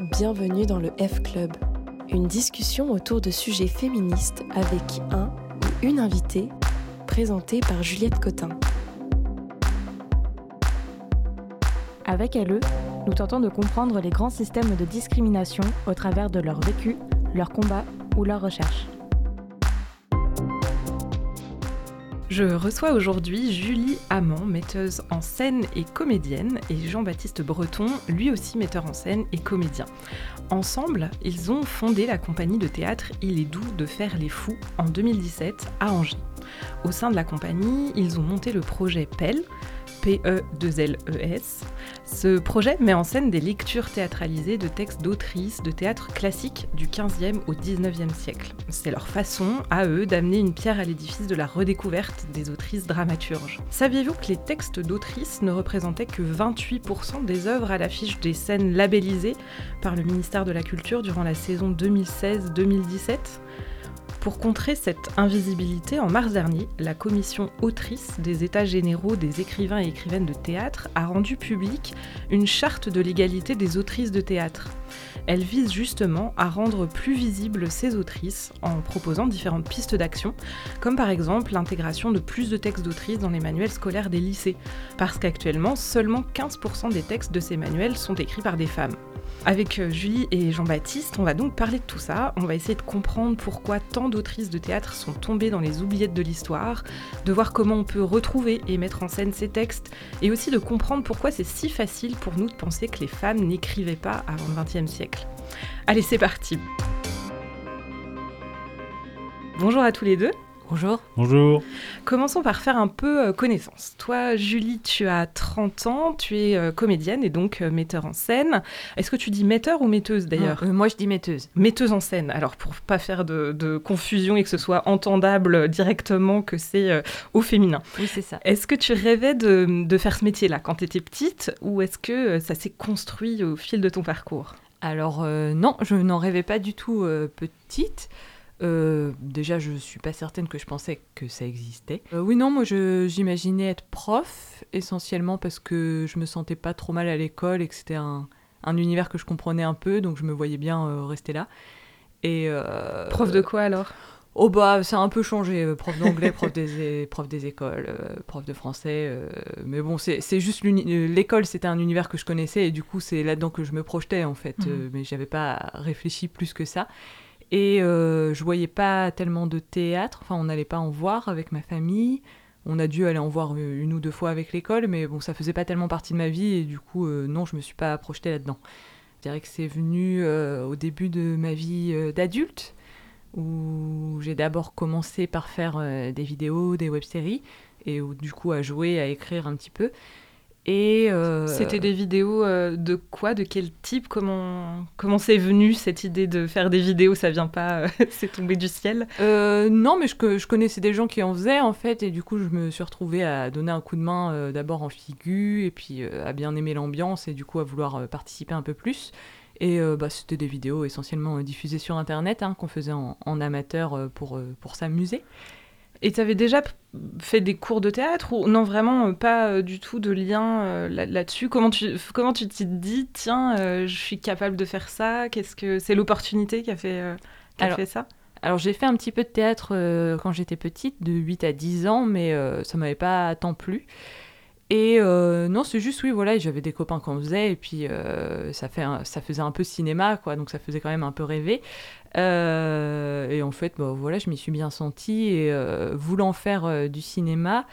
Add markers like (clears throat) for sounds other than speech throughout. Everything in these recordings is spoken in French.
bienvenue dans le F Club, une discussion autour de sujets féministes avec un ou une invitée, présentée par Juliette Cotin. Avec LE, nous tentons de comprendre les grands systèmes de discrimination au travers de leur vécu, leur combat ou leur recherche. Je reçois aujourd'hui Julie Amand, metteuse en scène et comédienne, et Jean-Baptiste Breton, lui aussi metteur en scène et comédien. Ensemble, ils ont fondé la compagnie de théâtre Il est doux de faire les fous en 2017 à Angers. Au sein de la compagnie, ils ont monté le projet PEL, P-E-2-L-E-S. Ce projet met en scène des lectures théâtralisées de textes d'autrices de théâtre classique du 15e au 19e siècle. C'est leur façon, à eux, d'amener une pierre à l'édifice de la redécouverte des autrices dramaturges. Saviez-vous que les textes d'autrices ne représentaient que 28% des œuvres à l'affiche des scènes labellisées par le ministère de la Culture durant la saison 2016-2017 pour contrer cette invisibilité, en mars dernier, la commission autrice des États généraux des écrivains et écrivaines de théâtre a rendu publique une charte de l'égalité des autrices de théâtre. Elle vise justement à rendre plus visibles ces autrices en proposant différentes pistes d'action, comme par exemple l'intégration de plus de textes d'autrices dans les manuels scolaires des lycées, parce qu'actuellement seulement 15% des textes de ces manuels sont écrits par des femmes. Avec euh, Julie et Jean-Baptiste, on va donc parler de tout ça. On va essayer de comprendre pourquoi tant d'autrices de théâtre sont tombées dans les oubliettes de l'histoire, de voir comment on peut retrouver et mettre en scène ces textes, et aussi de comprendre pourquoi c'est si facile pour nous de penser que les femmes n'écrivaient pas avant le XXe siècle. Allez, c'est parti Bonjour à tous les deux. Bonjour. Bonjour. Commençons par faire un peu euh, connaissance. Toi, Julie, tu as 30 ans, tu es euh, comédienne et donc euh, metteur en scène. Est-ce que tu dis metteur ou metteuse d'ailleurs? Moi, je dis metteuse. Metteuse en scène. Alors, pour pas faire de, confusion et que ce soit entendable directement que c'est au féminin. Oui, c'est ça. Est-ce que tu rêvais de, de faire ce métier-là quand tu étais petite ou est-ce que ça s'est construit au fil de ton parcours? Alors, non, je n'en rêvais pas du tout petite. Euh, déjà, je suis pas certaine que je pensais que ça existait. Euh, oui, non, moi, j'imaginais être prof, essentiellement parce que je me sentais pas trop mal à l'école et que c'était un, un, univers que je comprenais un peu, donc je me voyais bien euh, rester là. Et prof de quoi alors? Oh bah ça a un peu changé, prof d'anglais, prof des, (laughs) prof des écoles, prof de français, mais bon c'est juste l'école c'était un univers que je connaissais et du coup c'est là-dedans que je me projetais en fait, mmh. mais j'avais pas réfléchi plus que ça. Et euh, je voyais pas tellement de théâtre, enfin on n'allait pas en voir avec ma famille. On a dû aller en voir une ou deux fois avec l'école, mais bon, ça faisait pas tellement partie de ma vie et du coup, euh, non, je me suis pas projetée là-dedans. Je dirais que c'est venu euh, au début de ma vie euh, d'adulte, où j'ai d'abord commencé par faire des vidéos, des web-séries, et où, du coup à jouer, à écrire un petit peu. Et euh, C'était des vidéos euh, de quoi De quel type Comment comment c'est venu cette idée de faire des vidéos Ça vient pas, euh, (laughs) c'est tombé du ciel? Non, mais je, je, connaissais des gens qui en faisaient en fait, et du coup je me suis retrouvée à donner un coup de main d'abord en figure, et puis à bien aimer l'ambiance, et du coup à vouloir participer un peu plus. Et bah, c'était des vidéos essentiellement diffusées sur Internet hein, qu'on faisait en, en amateur pour, pour s'amuser. Et tu avais déjà fait des cours de théâtre ou non vraiment euh, pas euh, du tout de lien euh, là-dessus? Comment tu comment tu t'es dit tiens je suis capable de faire ça? Qu'est-ce que c'est l'opportunité qui a fait qui a fait ça? alors j'ai fait un petit peu de théâtre quand j'étais petite, de 8 à 10 ans, mais ça m'avait pas tant plu. Et non, c'est juste, oui, voilà, j'avais des copains qui en faisaient, et puis ça, fait ça faisait un peu cinéma, quoi, donc ça faisait quand même un peu rêver. Euh, et en fait, bah, voilà, je m'y suis bien sentie. Et euh, voulant faire euh, du cinéma,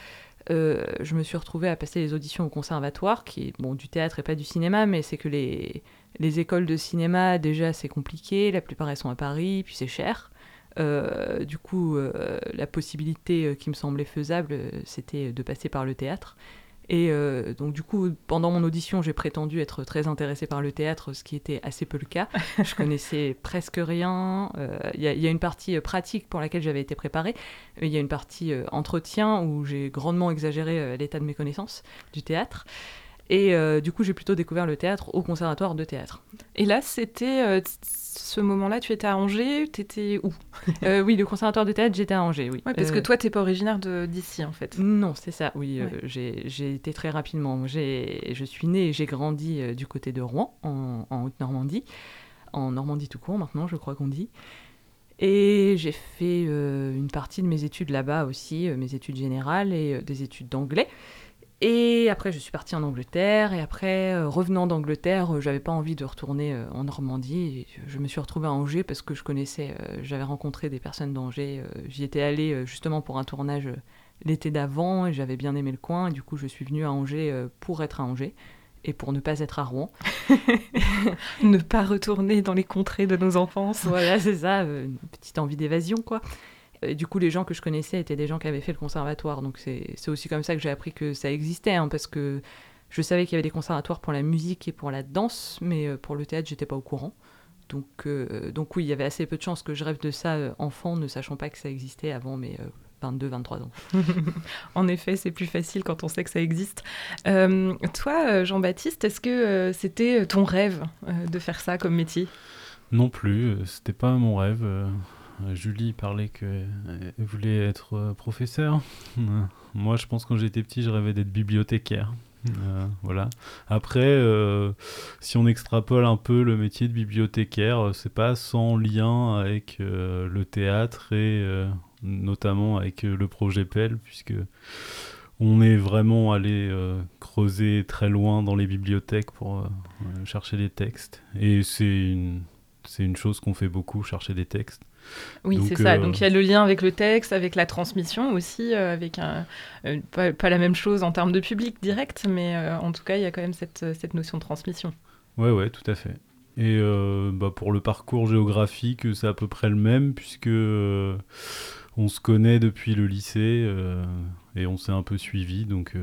je me suis retrouvée à passer les auditions au conservatoire, qui est bon, du théâtre et pas du cinéma, mais c'est que les, les écoles de cinéma, déjà, c'est compliqué. La plupart, elles sont à Paris, puis c'est cher. du coup, la possibilité qui me semblait faisable, c'était de passer par le théâtre. Et euh, donc du coup, pendant mon audition, j'ai prétendu être très intéressée par le théâtre, ce qui était assez peu le cas. (laughs) Je connaissais presque rien. Euh, il y, a une partie euh, pratique pour laquelle j'avais été préparée. Il y a une partie entretien où j'ai grandement exagéré l'état de mes connaissances du théâtre. Et du coup, j'ai plutôt découvert le théâtre au conservatoire de théâtre. Et là, c'était ce moment-là, tu étais à Angers, tu étais où? (laughs) Euh, Oui, le conservatoire de théâtre, j'étais à Angers, oui. parce que euh, toi, tu n'es pas originaire d'ici, en fait. Non, c'est ça, oui. Euh, j'ai été très rapidement. Je suis née et j'ai grandi du côté de Rouen, en, Haute-Normandie. En Normandie tout court, maintenant, je crois qu'on dit. Et j'ai fait une partie de mes études là-bas aussi, mes études générales et des études d'anglais. Et après, je suis partie en Angleterre. Et après, euh, revenant d'Angleterre, euh, j'avais pas envie de retourner euh, en Normandie. je me suis retrouvée à Angers parce que je connaissais, j'avais rencontré des personnes d'Angers. J'y étais allée justement pour un tournage l'été d'avant et j'avais bien aimé le coin. Et du coup, je suis venue à Angers pour être à Angers et pour ne pas être à Rouen. (laughs) (laughs) ne pas retourner dans les contrées de nos enfances. Voilà, c'est ça, une petite envie d'évasion, quoi. Et du coup, les gens que je connaissais étaient des gens qui avaient fait le conservatoire. Donc c'est aussi comme ça que j'ai appris que ça existait, hein, parce que je savais qu'il y avait des conservatoires pour la musique et pour la danse, mais euh, pour le théâtre, j'étais pas au courant. Donc, euh, donc oui, il y avait assez peu de chances que je rêve de ça euh, enfant, ne sachant pas que ça existait avant mes 22-23 ans. (laughs) en effet, c'est plus facile quand on sait que ça existe. toi, Jean-Baptiste, est-ce que c'était ton rêve de faire ça comme métier? Non plus, c'était pas mon rêve. Julie parlait qu'elle voulait être euh, professeur. (laughs) Moi, je pense que quand j'étais petit, je rêvais d'être bibliothécaire. Euh, voilà. Après, euh, si on extrapole un peu le métier de bibliothécaire, c'est pas sans lien avec le théâtre et notamment avec le projet PEL, puisque on est vraiment allé creuser très loin dans les bibliothèques pour chercher des textes. Et c'est une, c'est une chose qu'on fait beaucoup, chercher des textes. Oui, c'est ça. Donc il y a le lien avec le texte, avec la transmission aussi, euh, avec un, euh, pas, la même chose en termes de public direct, mais euh, en tout cas, il y a quand même cette, cette notion de transmission. Ouais, ouais, tout à fait. Et bah, pour le parcours géographique, c'est à peu près le même, puisque on se connaît depuis le lycée et on s'est un peu suivi. Donc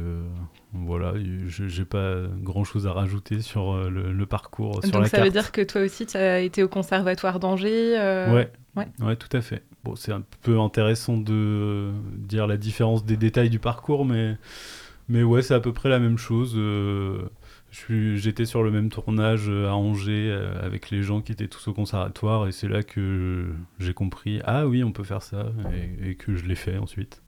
voilà, je n'ai pas grand-chose à rajouter sur le, parcours. Sur donc ça veut dire que toi aussi, tu as été au conservatoire d'Angers Ouais, Ouais. tout à fait. Bon, c'est un peu intéressant de dire la différence des détails du parcours, mais, mais ouais, c'est à peu près la même chose. Euh, j'étais sur le même tournage à Angers euh, avec les gens qui étaient tous au conservatoire, et c'est là que j'ai compris ah oui, on peut faire ça, et, que je l'ai fait ensuite.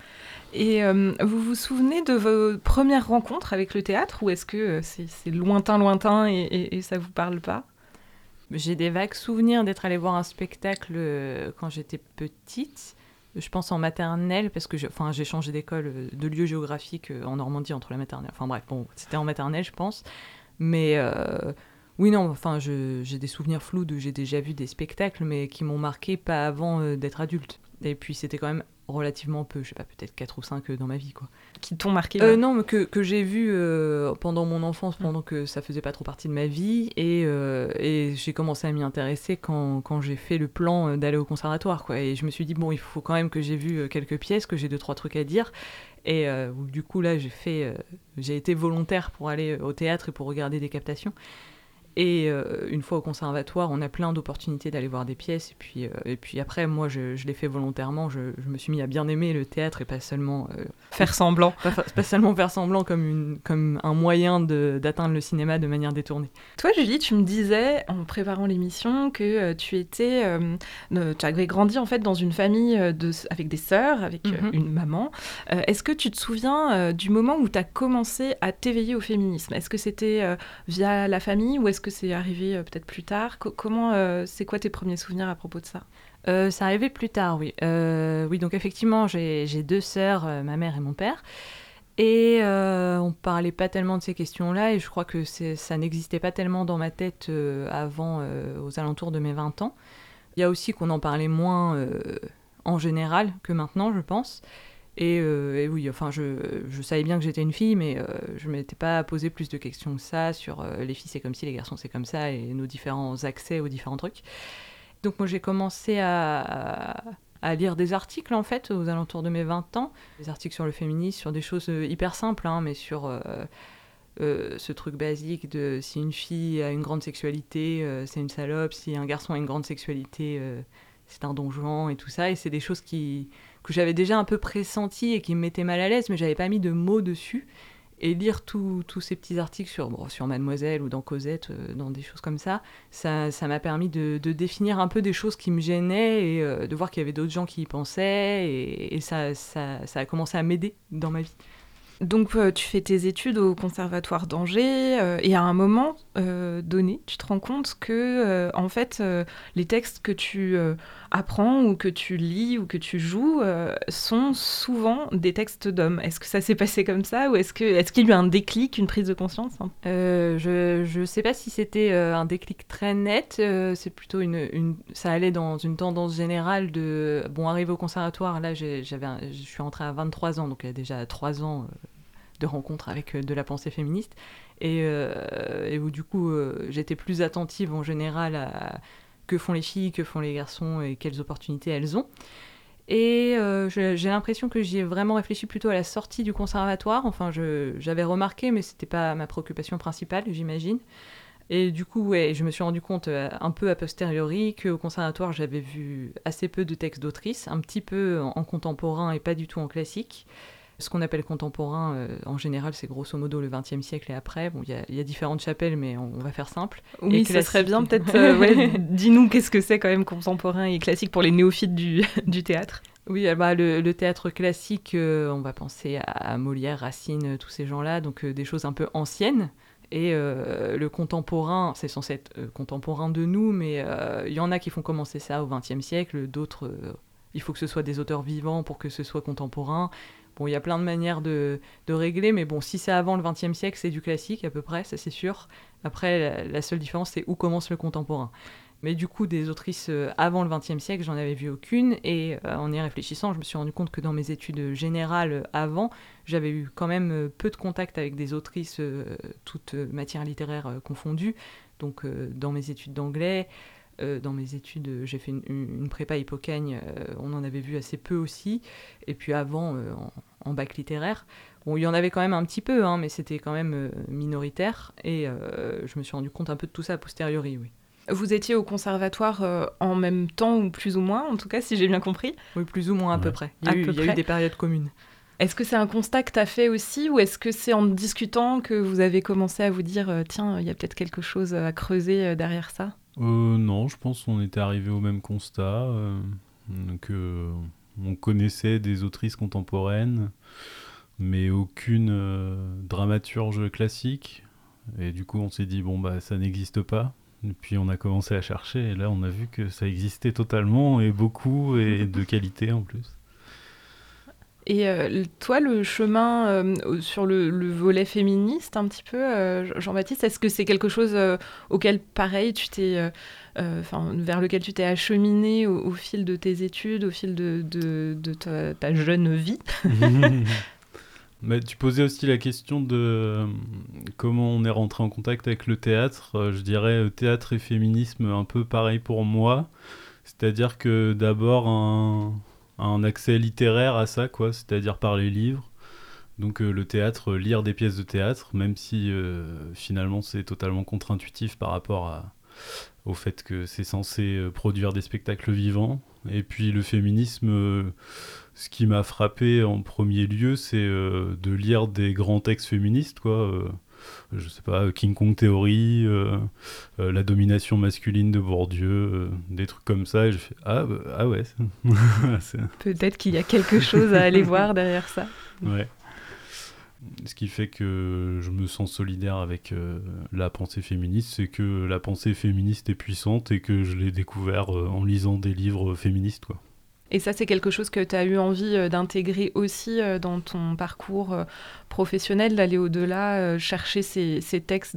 Et euh, vous vous souvenez de vos premières rencontres avec le théâtre, ou est-ce que c'est lointain, lointain et, et, et ça vous parle pas? J'ai des vagues souvenirs d'être allée voir un spectacle euh, quand j'étais petite. Je pense en maternelle, parce que j'ai changé d'école, euh, de lieu géographique euh, en Normandie entre la maternelle. Enfin bref, bon, c'était en maternelle, je pense. Mais oui, non, enfin, j'ai des souvenirs flous de j'ai déjà vu des spectacles, mais qui m'ont marqué pas avant d'être adulte. Et puis c'était quand même relativement peu, je sais pas, peut-être 4 ou 5 dans ma vie, quoi. Qui t'ont marqué euh, Non, mais que, que j'ai vu euh, pendant mon enfance, pendant que ça faisait pas trop partie de ma vie, et, euh, et j'ai commencé à m'y intéresser quand, quand j'ai fait le plan d'aller au conservatoire, quoi. Et je me suis dit, bon, il faut quand même que j'ai vu quelques pièces, que j'ai deux, trois trucs à dire, et du coup, là, j'ai fait... j'ai été volontaire pour aller au théâtre et pour regarder des captations. Et euh, une fois au conservatoire, on a plein d'opportunités d'aller voir des pièces. Et puis, euh, et puis après, moi, je, je l'ai fait volontairement. Je, je, me suis mis à bien aimer le théâtre et pas seulement... Euh, faire semblant. Pas, seulement faire semblant comme, une, comme un moyen d'atteindre le cinéma de manière détournée. Toi, Julie, tu me disais, en préparant l'émission, que tu étais... tu avais grandi, en fait, dans une famille de, avec des sœurs, avec mhm. une maman. Est-ce que tu te souviens du moment où tu as commencé à t'éveiller au féminisme? Est-ce que c'était via la famille ou est-ce c'est arrivé euh, peut-être plus tard Comment, euh, c'est quoi tes premiers souvenirs à propos de ça? Euh, C'est arrivé plus tard, oui. oui, donc effectivement, j'ai deux sœurs, ma mère et mon père. Et on parlait pas tellement de ces questions-là, et je crois que ça n'existait pas tellement dans ma tête avant, aux alentours de mes 20 ans. Il y a aussi qu'on en parlait moins en général que maintenant, je pense. Euh, et, oui, enfin, je, savais bien que j'étais une fille, mais euh, je ne m'étais pas posé plus de questions que ça sur euh, les filles c'est comme ci, les garçons c'est comme ça, et nos différents accès aux différents trucs. Donc moi j'ai commencé à, à, lire des articles en fait aux alentours de mes 20 ans, des articles sur le féminisme, sur des choses hyper simples, hein, mais sur ce truc basique de si une fille a une grande sexualité, c'est une salope, si un garçon a une grande sexualité, c'est un donjon et tout ça, et c'est des choses qui que j'avais déjà un peu pressenti et qui me mettait mal à l'aise, mais j'avais pas mis de mots dessus. Et lire tous ces petits articles sur, sur Mademoiselle ou dans Cosette, euh, dans des choses comme ça, ça m'a permis de, définir un peu des choses qui me gênaient et euh, de voir qu'il y avait d'autres gens qui y pensaient. Et, ça, ça, a commencé à m'aider dans ma vie. Donc euh, tu fais tes études au conservatoire d'Angers et à un moment donné, tu te rends compte que en fait les textes que tu apprends ou que tu lis ou que tu joues euh, sont souvent des textes d'hommes. Est-ce que ça s'est passé comme ça ou est-ce qu'il est y a eu un déclic, une prise de conscience hein? Euh, Je ne sais pas si c'était euh, un déclic très net. c'est plutôt une, une, Ça allait dans une tendance générale de... Bon, arrivé au conservatoire, là, j'avais je suis entrée à 23 ans, donc il y a déjà 3 ans de rencontres avec de la pensée féministe. Et, et où du coup, j'étais plus attentive en général à que font les filles, que font les garçons et quelles opportunités elles ont. Et euh, j'ai l'impression que j'y ai vraiment réfléchi plutôt à la sortie du conservatoire. Enfin, j'avais remarqué, mais c'était pas ma préoccupation principale, j'imagine. Et du coup, ouais, je me suis rendu compte euh, un peu a posteriori qu'au conservatoire, j'avais vu assez peu de textes d'autrices, un petit peu en contemporain et pas du tout en classique. Ce qu'on appelle contemporain, euh, en général, c'est grosso modo le XXe siècle et après. Bon, il y, a différentes chapelles, mais on, va faire simple. Oui, ça serait bien peut-être. (laughs) Euh, dis-nous qu'est-ce que c'est quand même contemporain et classique pour les néophytes du, (laughs) du théâtre. Oui, bah, le, théâtre classique, euh, on va penser à, Molière, Racine, tous ces gens-là, donc des choses un peu anciennes. Et le contemporain, c'est censé être contemporain de nous, mais il y en a qui font commencer ça au XXe siècle, d'autres il faut que ce soit des auteurs vivants pour que ce soit contemporain. Bon, il y a plein de manières de, régler, mais bon, si c'est avant le XXe siècle, c'est du classique à peu près, ça c'est sûr. Après, la, seule différence, c'est où commence le contemporain. Mais du coup, des autrices euh, avant le XXe siècle, j'en avais vu aucune. Et euh, en y réfléchissant, je me suis rendu compte que dans mes études générales euh, avant, j'avais eu quand même peu de contact avec des autrices, toutes matières littéraires confondues. Donc, dans mes études d'anglais, euh, dans mes études, j'ai fait une, prépa Hippocagne, euh, on en avait vu assez peu aussi. Et puis avant, euh, en, bac littéraire, bon, il y en avait quand même un petit peu, hein, mais c'était quand même minoritaire. Et je me suis rendu compte un peu de tout ça a posteriori, oui. Vous étiez au conservatoire en même temps ou plus ou moins, en tout cas, si j'ai bien compris? Oui, plus ou moins à peu près. Il y a, eu, des périodes communes. Est-ce que c'est un constat que tu as fait aussi ou est-ce que c'est en discutant que vous avez commencé à vous dire tiens, il y a peut-être quelque chose à creuser derrière ça? Euh, non, je pense qu'on était arrivé au même constat, euh, que on connaissait des autrices contemporaines, mais aucune euh, dramaturge classique. Et du coup, on s'est dit, bon, bah, ça n'existe pas. Et puis, on a commencé à chercher, et là, on a vu que ça existait totalement, et beaucoup, et de qualité en plus. Et euh, toi, le chemin euh, sur le, volet féministe, un petit peu, euh, Jean-Baptiste, est-ce que c'est quelque chose auquel, pareil, tu t'es, vers lequel tu t'es acheminé au, fil de tes études, au fil de, ta, jeune vie? (laughs) Mais tu posais aussi la question de comment on est rentré en contact avec le théâtre. je dirais théâtre et féminisme un peu pareil pour moi. C'est-à-dire que d'abord un un accès littéraire à ça, quoi, c'est-à-dire par les livres. Donc euh, le théâtre, euh, lire des pièces de théâtre, même si euh, finalement c'est totalement contre-intuitif par rapport au fait que c'est censé produire des spectacles vivants. Et puis le féminisme, ce qui m'a frappé en premier lieu, c'est de lire des grands textes féministes, quoi je sais pas, King Kong Theory, euh, euh, la domination masculine de Bourdieu, euh, des trucs comme ça. Et je fais ah, bah, ah ouais. (laughs) Peut-être qu'il y a quelque chose à aller voir derrière ça. Ouais. Ce qui fait que je me sens solidaire avec la pensée féministe, c'est que la pensée féministe est puissante et que je l'ai découvert en lisant des livres féministes. Quoi. Et ça, c'est quelque chose que tu as eu envie euh, d'intégrer aussi euh, dans ton parcours euh, professionnel, d'aller au-delà, chercher ces, textes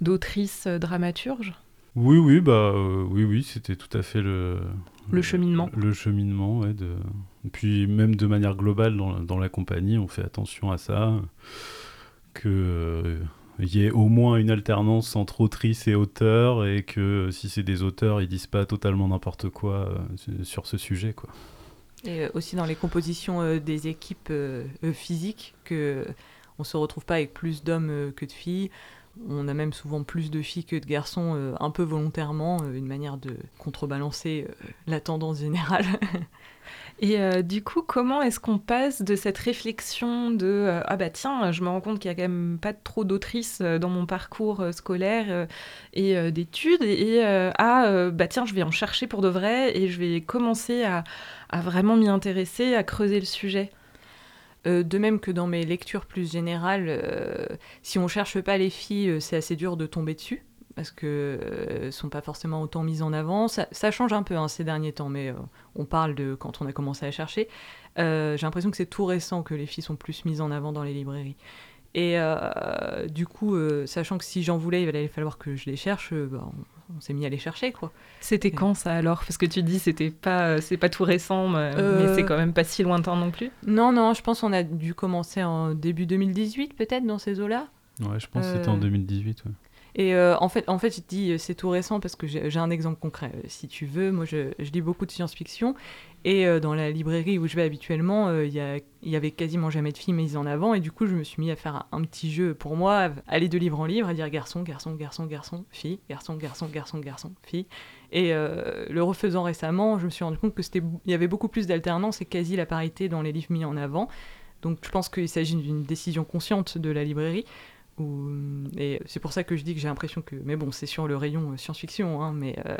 d'autrices dramaturges? Oui, oui, bah, oui, oui, c'était tout à fait le, le cheminement. Le cheminement, ouais. De... puis même de manière globale dans, dans, la compagnie, on fait attention à ça, que il y ait au moins une alternance entre autrice et auteur et que si c'est des auteurs, ils disent pas totalement n'importe quoi euh, sur ce sujet. Quoi. Et euh, aussi dans les compositions euh, des équipes physiques, que on se retrouve pas avec plus d'hommes que de filles. on a même souvent plus de filles que de garçons, un peu volontairement, une manière de contrebalancer la tendance générale. (laughs) Et euh, du coup, comment est-ce qu'on passe de cette réflexion de euh, ah bah tiens, je me rends compte qu'il y a quand même pas trop d'autrices euh, dans mon parcours scolaire et d'études et, à bah tiens, je vais en chercher pour de vrai et je vais commencer à, à vraiment m'y intéresser, à creuser le sujet? de même que dans mes lectures plus générales, si on cherche pas les filles, c'est assez dur de tomber dessus parce que ne sont pas forcément autant mises en avant. Ça, change un peu hein, ces derniers temps, mais on parle de quand on a commencé à chercher. Euh, j'ai l'impression que c'est tout récent que les filles sont plus mises en avant dans les librairies. Et euh, du coup, euh, sachant que si j'en voulais, il allait falloir que je les cherche, bah, on, s'est mis à les chercher, quoi. C'était quand ça alors? Parce que tu dis c'était pas c'est pas tout récent, mais, c'est quand même pas si lointain non plus? Non, non, je pense qu'on a dû commencer en début 2018 peut-être dans ces eaux-là? Ouais, je pense que c'était en 2018. Ouais. Et euh, en fait, en fait, je dis euh, c'est tout récent parce que j'ai un exemple concret. Euh, si tu veux, moi, je, lis beaucoup de science-fiction et dans la librairie où je vais habituellement, il y, avait quasiment jamais de filles mises en avant et du coup, je me suis mis à faire un, petit jeu pour moi, aller de livre en livre, à dire garçon, garçon, garçon, garçon, fille, garçon, garçon, garçon, garçon, fille. Et le refaisant récemment, je me suis rendu compte que c'était, il y avait beaucoup plus d'alternance et quasi la parité dans les livres mis en avant. Donc, je pense qu'il s'agit d'une décision consciente de la librairie. Et c'est pour ça que je dis que j'ai l'impression que. Mais bon, c'est sur le rayon euh, science-fiction, hein, mais. Euh,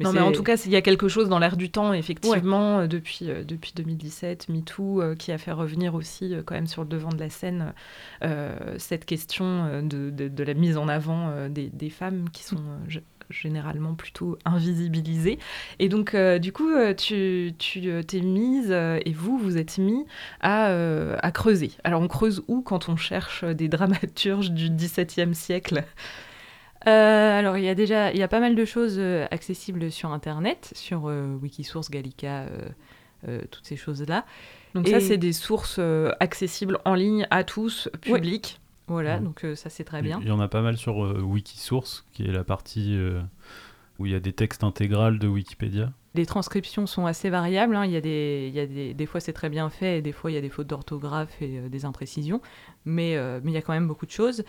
non, mais en tout cas, il y a quelque chose dans l'air du temps, effectivement, euh, depuis, depuis 2017, MeToo, qui a fait revenir aussi, quand même, sur le devant de la scène, cette question de, de, la mise en avant des, des, femmes qui sont généralement plutôt invisibilisé. Et donc, euh, du coup, euh, tu, tu euh, t'es mise, et vous, vous êtes mis à, à, creuser. Alors, on creuse où quand on cherche des dramaturges du XVIIe siècle? Alors, il y a déjà il y a pas mal de choses accessibles sur Internet, sur Wikisource, Gallica, toutes ces choses-là. Donc ça, c'est des sources accessibles en ligne à tous, publiques. Voilà, donc euh, ça c'est très bien. Il y en a pas mal sur euh, Wikisource, qui est la partie euh, où il y a des textes intégrales de Wikipédia. Les transcriptions sont assez variables. Hein. Il y a des, il y a des, des fois c'est très bien fait, et des fois il y a des fautes d'orthographe et des imprécisions, mais, mais il y a quand même beaucoup de choses.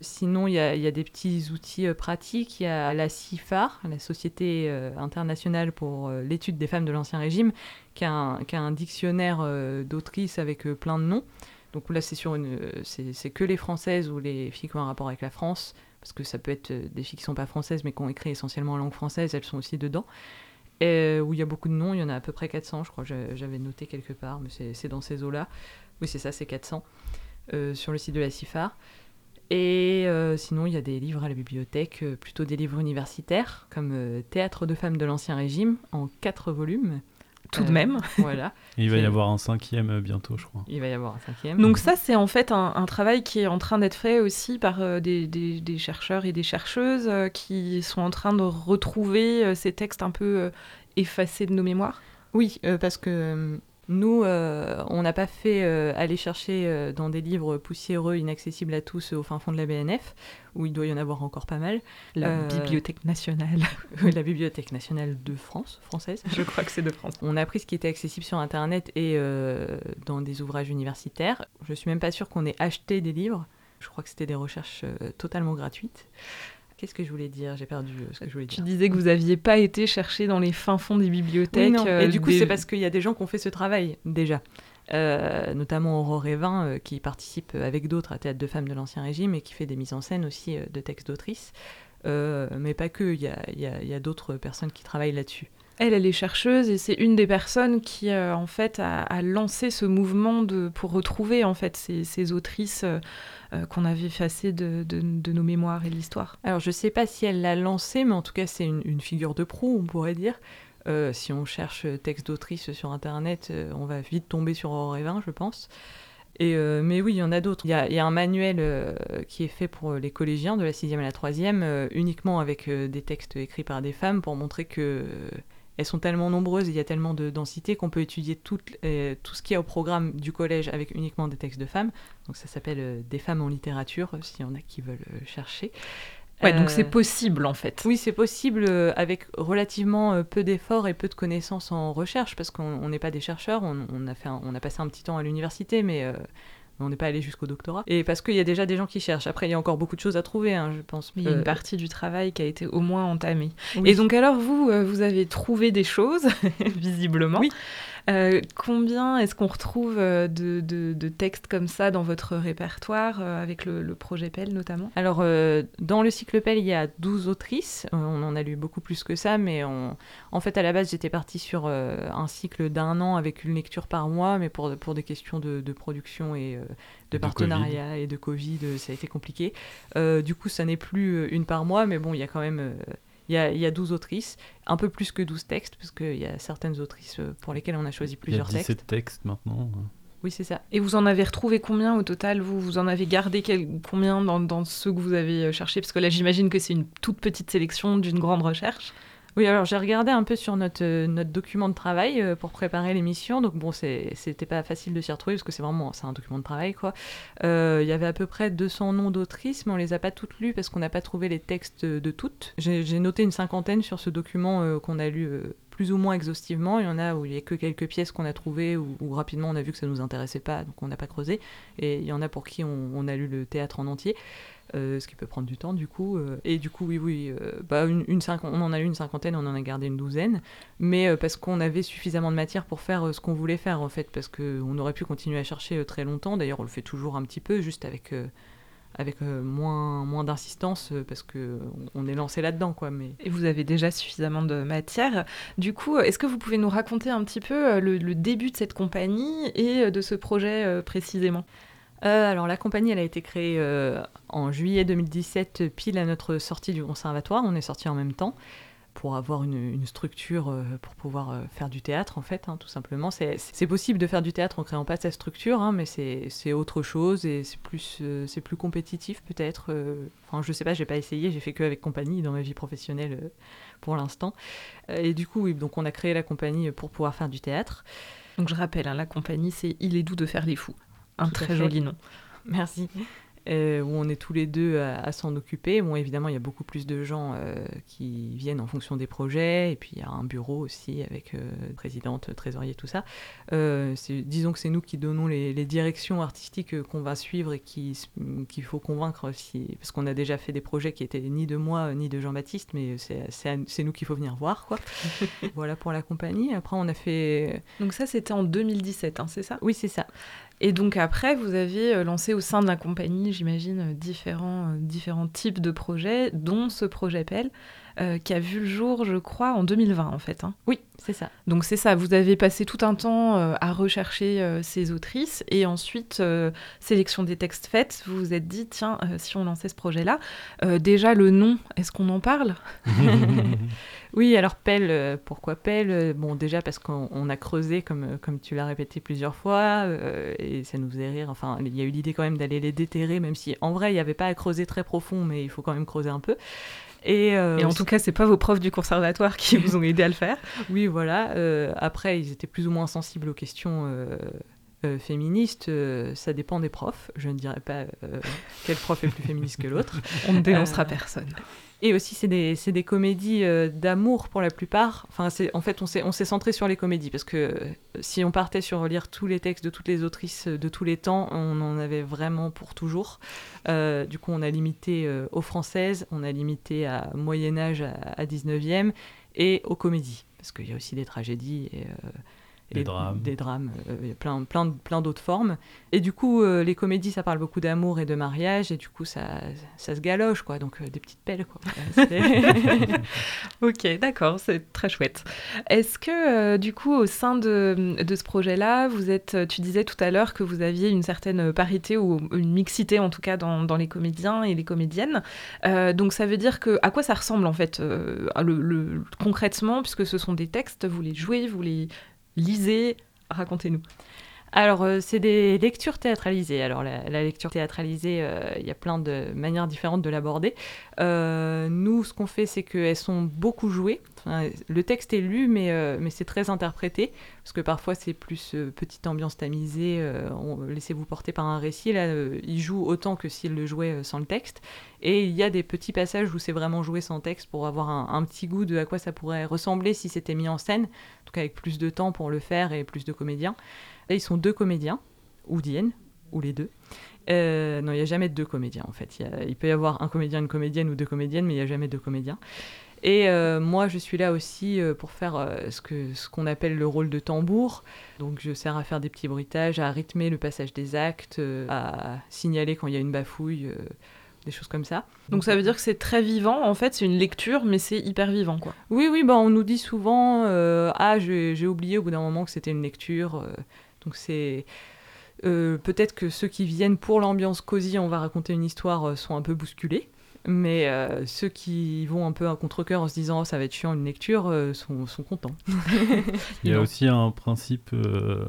Sinon, il y a, il y a des petits outils pratiques. Il y a la CIFAR, la Société internationale pour l'étude des femmes de l'Ancien Régime, qui a un, qui a un dictionnaire d'autrices avec plein de noms. Donc là, c'est sur une, c'est que les françaises ou les filles qui ont un rapport avec la France, parce que ça peut être euh, des filles qui sont pas françaises mais qui ont écrit essentiellement en langue française, elles sont aussi dedans. Euh, où il y a beaucoup de noms, il y en a à peu près 400, je crois, j'avais noté quelque part, mais c'est dans ces eaux-là. Oui, c'est ça, c'est 400 euh, sur le site de la CIFAR. Et sinon, il y a des livres à la bibliothèque, plutôt des livres universitaires, comme Théâtre de femmes de l'Ancien Régime, en quatre volumes, tout de même. (laughs) Voilà. il va y avoir un cinquième euh, bientôt, je crois. Il va y avoir un cinquième. Donc ça, c'est en fait un, travail qui est en train d'être fait aussi par euh, des, des, chercheurs et des chercheuses euh, qui sont en train de retrouver ces textes un peu effacés de nos mémoires. Oui, parce que nous, euh, on n'a pas fait euh, aller chercher euh, dans des livres poussiéreux, inaccessibles à tous, au fin fond de la BNF, où il doit y en avoir encore pas mal. La Bibliothèque nationale. (laughs) la Bibliothèque nationale de France, française. Je crois que c'est de France. On a pris ce qui était accessible sur Internet et dans des ouvrages universitaires. Je suis même pas sûre qu'on ait acheté des livres. Je crois que c'était des recherches totalement gratuites. Qu'est-ce que je voulais dire? J'ai perdu euh, ce que je voulais dire. Tu disais que vous n'aviez pas été chercher dans les fins fonds des bibliothèques. non. Et du coup, c'est parce qu'il y a des gens qui ont fait ce travail déjà. Euh, notamment Aurore Evin, euh, qui participe avec d'autres à Théâtre de femmes de l'Ancien Régime et qui fait des mises en scène aussi de textes d'autrices. mais pas que, il y a, y a d'autres personnes qui travaillent là-dessus. Elle, elle est chercheuse et c'est une des personnes qui, en fait, a, lancé ce mouvement de, pour retrouver, en fait, ces, ces autrices euh, qu'on avait effacé de, de, nos mémoires et de l'histoire. Alors je ne sais pas si elle l'a lancé, mais en tout cas c'est une, figure de proue, on pourrait dire. Euh, si on cherche texte d'autrice sur Internet, euh, on va vite tomber sur Aurore Evin, je pense. Et, mais oui, il y en a d'autres. Il y, a un manuel qui est fait pour les collégiens de la 6e à la 3e, uniquement avec des textes écrits par des femmes pour montrer que elles sont tellement nombreuses il y a tellement de densité qu'on peut étudier tout, euh, tout ce qu'il y a au programme du collège avec uniquement des textes de femmes. Donc ça s'appelle euh, Des femmes en littérature, s'il y en a qui veulent euh, chercher. Ouais, donc c'est possible en fait. Oui, c'est possible avec relativement peu d'efforts et peu de connaissances en recherche, parce qu'on n'est pas des chercheurs, on, a fait on a passé un petit temps à l'université, mais on n'est pas allé jusqu'au doctorat. Et parce qu'il y a déjà des gens qui cherchent. Après, il y a encore beaucoup de choses à trouver, hein, je pense. Mais il y a une partie du travail qui a été au moins entamée. Et donc alors, vous, vous avez trouvé des choses, (laughs) visiblement. Oui. Euh, combien est-ce qu'on retrouve euh, de, textes comme ça dans votre répertoire, euh, avec le, projet PEL notamment? Alors, dans le cycle PEL, il y a 12 autrices. on en a lu beaucoup plus que ça, mais en fait, à la base, j'étais partie sur un cycle d'un an avec une lecture par mois, mais pour, pour des questions de, production et de, partenariat et de Covid, ça a été compliqué. du coup, ça n'est plus une par mois, mais bon, il y a quand même il y, a, 12 autrices, un peu plus que 12 textes, parce qu'il y a certaines autrices euh, pour lesquelles on a choisi plusieurs textes. Il y a 17 textes maintenant. Oui, c'est ça. Et vous en avez retrouvé combien au total? Vous, vous en avez gardé combien dans, dans, ceux que vous avez euh, cherchés? Parce que là, j'imagine que c'est une toute petite sélection d'une grande recherche. Oui, alors j'ai regardé un peu sur notre, euh, document de travail euh, pour préparer l'émission. Donc bon, c'était pas facile de s'y retrouver parce que c'est vraiment un document de travail quoi. Euh, il y avait à peu près 200 noms d'autrices, mais on les a pas toutes lues parce qu'on n'a pas trouvé les textes de toutes. J'ai noté une cinquantaine sur ce document qu'on a lu plus ou moins exhaustivement. Il y en a où il y a que quelques pièces qu'on a trouvées ou rapidement on a vu que ça nous intéressait pas, donc on n'a pas creusé. Et il y en a pour qui on a lu le théâtre en entier. Euh, ce qui peut prendre du temps du coup. Euh, et du coup, oui, oui, euh, bah, une, on en a eu une cinquantaine, on en a gardé une douzaine, mais parce qu'on avait suffisamment de matière pour faire ce qu'on voulait faire en fait, parce qu'on aurait pu continuer à chercher très longtemps. D'ailleurs, on le fait toujours un petit peu, juste avec avec moins, moins d'insistance parce que on est lancé là-dedans quoi mais et vous avez déjà suffisamment de matière du coup est-ce que vous pouvez nous raconter un petit peu le début de cette compagnie et de ce projet précisément? Euh, alors la compagnie, elle a été créée euh, en juillet 2017, pile à notre sortie du conservatoire. On est sortis en même temps pour avoir une, structure euh, pour pouvoir faire du théâtre en fait, hein, tout simplement. C'est possible de faire du théâtre en créant pas sa structure, hein, mais c'est autre chose et c'est plus, plus compétitif peut-être. enfin, je sais pas, j'ai pas essayé, j'ai fait que avec compagnie dans ma vie professionnelle pour l'instant. et du coup, oui, donc on a créé la compagnie pour pouvoir faire du théâtre. Donc je rappelle, hein, la compagnie, c'est Il est doux de faire les fous. Un très joli nom. Merci. Euh, où on est tous les deux à, s'en occuper. Bon, évidemment, il y a beaucoup plus de gens euh, qui viennent en fonction des projets, et puis il y a un bureau aussi avec euh, présidente, trésorier, tout ça. disons que c'est nous qui donnons les, directions artistiques qu'on va suivre et qu'il faut convaincre, si, parce qu'on a déjà fait des projets qui étaient ni de moi ni de Jean-Baptiste, mais c'est nous qu'il faut venir voir. Quoi. (laughs) voilà pour la compagnie. Après, on a fait... Donc ça, c'était en 2017, hein, c'est ça? Oui, c'est ça. Et donc après, vous avez euh, lancé au sein de la compagnie, j'imagine, euh, différents, euh, différents types de projets, dont ce projet PEL, qui a vu le jour, je crois, en 2020 en fait. Hein. Oui, c'est ça. Donc c'est ça, vous avez passé tout un temps à rechercher ces autrices, et ensuite, sélection des textes faits, vous vous êtes dit, tiens, si on lançait ce projet-là, déjà le nom, est-ce qu'on en parle? (laughs) Oui, alors pelle, euh, pourquoi pelle? Euh, Bon, déjà parce qu'on a creusé, comme, euh, comme tu l'as répété plusieurs fois, et ça nous faisait rire. Enfin, il y a eu l'idée quand même d'aller les déterrer, même si en vrai, il n'y avait pas à creuser très profond, mais il faut quand même creuser un peu. Et, en tout cas, c'est pas vos profs du conservatoire qui (laughs) vous ont aidé à le faire. Oui, voilà. après, ils étaient plus ou moins sensibles aux questions. Féministes, ça dépend des profs. Je ne dirais pas quel prof est plus féministe que l'autre. (laughs) On ne dénoncera personne. Et aussi, c'est des, des, comédies euh, d'amour pour la plupart. Enfin, en fait, on s'est centré sur les comédies parce que euh, si on partait sur lire tous les textes de toutes les autrices de tous les temps, on en avait vraiment pour toujours. Euh, du coup, on a limité aux françaises, on a limité à Moyen-Âge, à, à, 19e et aux comédies parce qu'il y a aussi des tragédies. Et, des drames. Des drames, euh, plein, plein, plein d'autres formes. Et du coup, euh, les comédies, ça parle beaucoup d'amour et de mariage, et du coup, ça, ça se galoche, quoi. Donc, euh, des petites pelles, quoi. (laughs) (laughs) ok, d'accord, c'est très chouette. Est-ce que, du coup, au sein de, de ce projet-là, vous êtes, tu disais tout à l'heure que vous aviez une certaine parité ou une mixité, en tout cas, dans, dans les comédiens et les comédiennes. donc, ça veut dire que, à quoi ça ressemble, en fait, le, concrètement, puisque ce sont des textes, vous les jouez, vous les lisez, racontez-nous. Alors, euh, c'est des lectures théâtralisées. Alors, la, lecture théâtralisée, euh, il y a plein de manières différentes de l'aborder. Euh, nous, ce qu'on fait, c'est qu'elles sont beaucoup jouées. le texte est lu, mais, mais c'est très interprété, parce que parfois, c'est plus petite ambiance tamisée, laissez-vous porter par un récit. Là, il joue autant que s'il le jouait sans le texte. Et il y a des petits passages où c'est vraiment joué sans texte pour avoir un, un, petit goût de à quoi ça pourrait ressembler si c'était mis en scène, en tout cas avec plus de temps pour le faire et plus de comédiens. Là, ils sont deux comédiens, oudiennes, ou les deux. non, il n'y a jamais deux comédiens en fait. Il, peut y avoir un comédien, une comédienne ou deux comédiennes, mais il n'y a jamais deux comédiens. Et moi, je suis là aussi pour faire ce qu'on ce qu'on appelle le rôle de tambour. Donc, je sers à faire des petits bruitages, à rythmer le passage des actes, à signaler quand il y a une bafouille des choses comme ça. Donc ça veut dire que c'est très vivant, en fait, c'est une lecture, mais c'est hyper vivant, quoi. Oui, oui, bah, on nous dit souvent, euh, ah, j'ai oublié au bout d'un moment que c'était une lecture. Euh, donc c'est... Euh, peut-être que ceux qui viennent pour l'ambiance cosy, on va raconter une histoire, sont un peu bousculés. Mais euh, ceux qui vont un peu à contre-coeur en se disant oh, ça va être chiant une lecture euh, sont, sont, contents. (laughs) Il y a aussi un principe euh,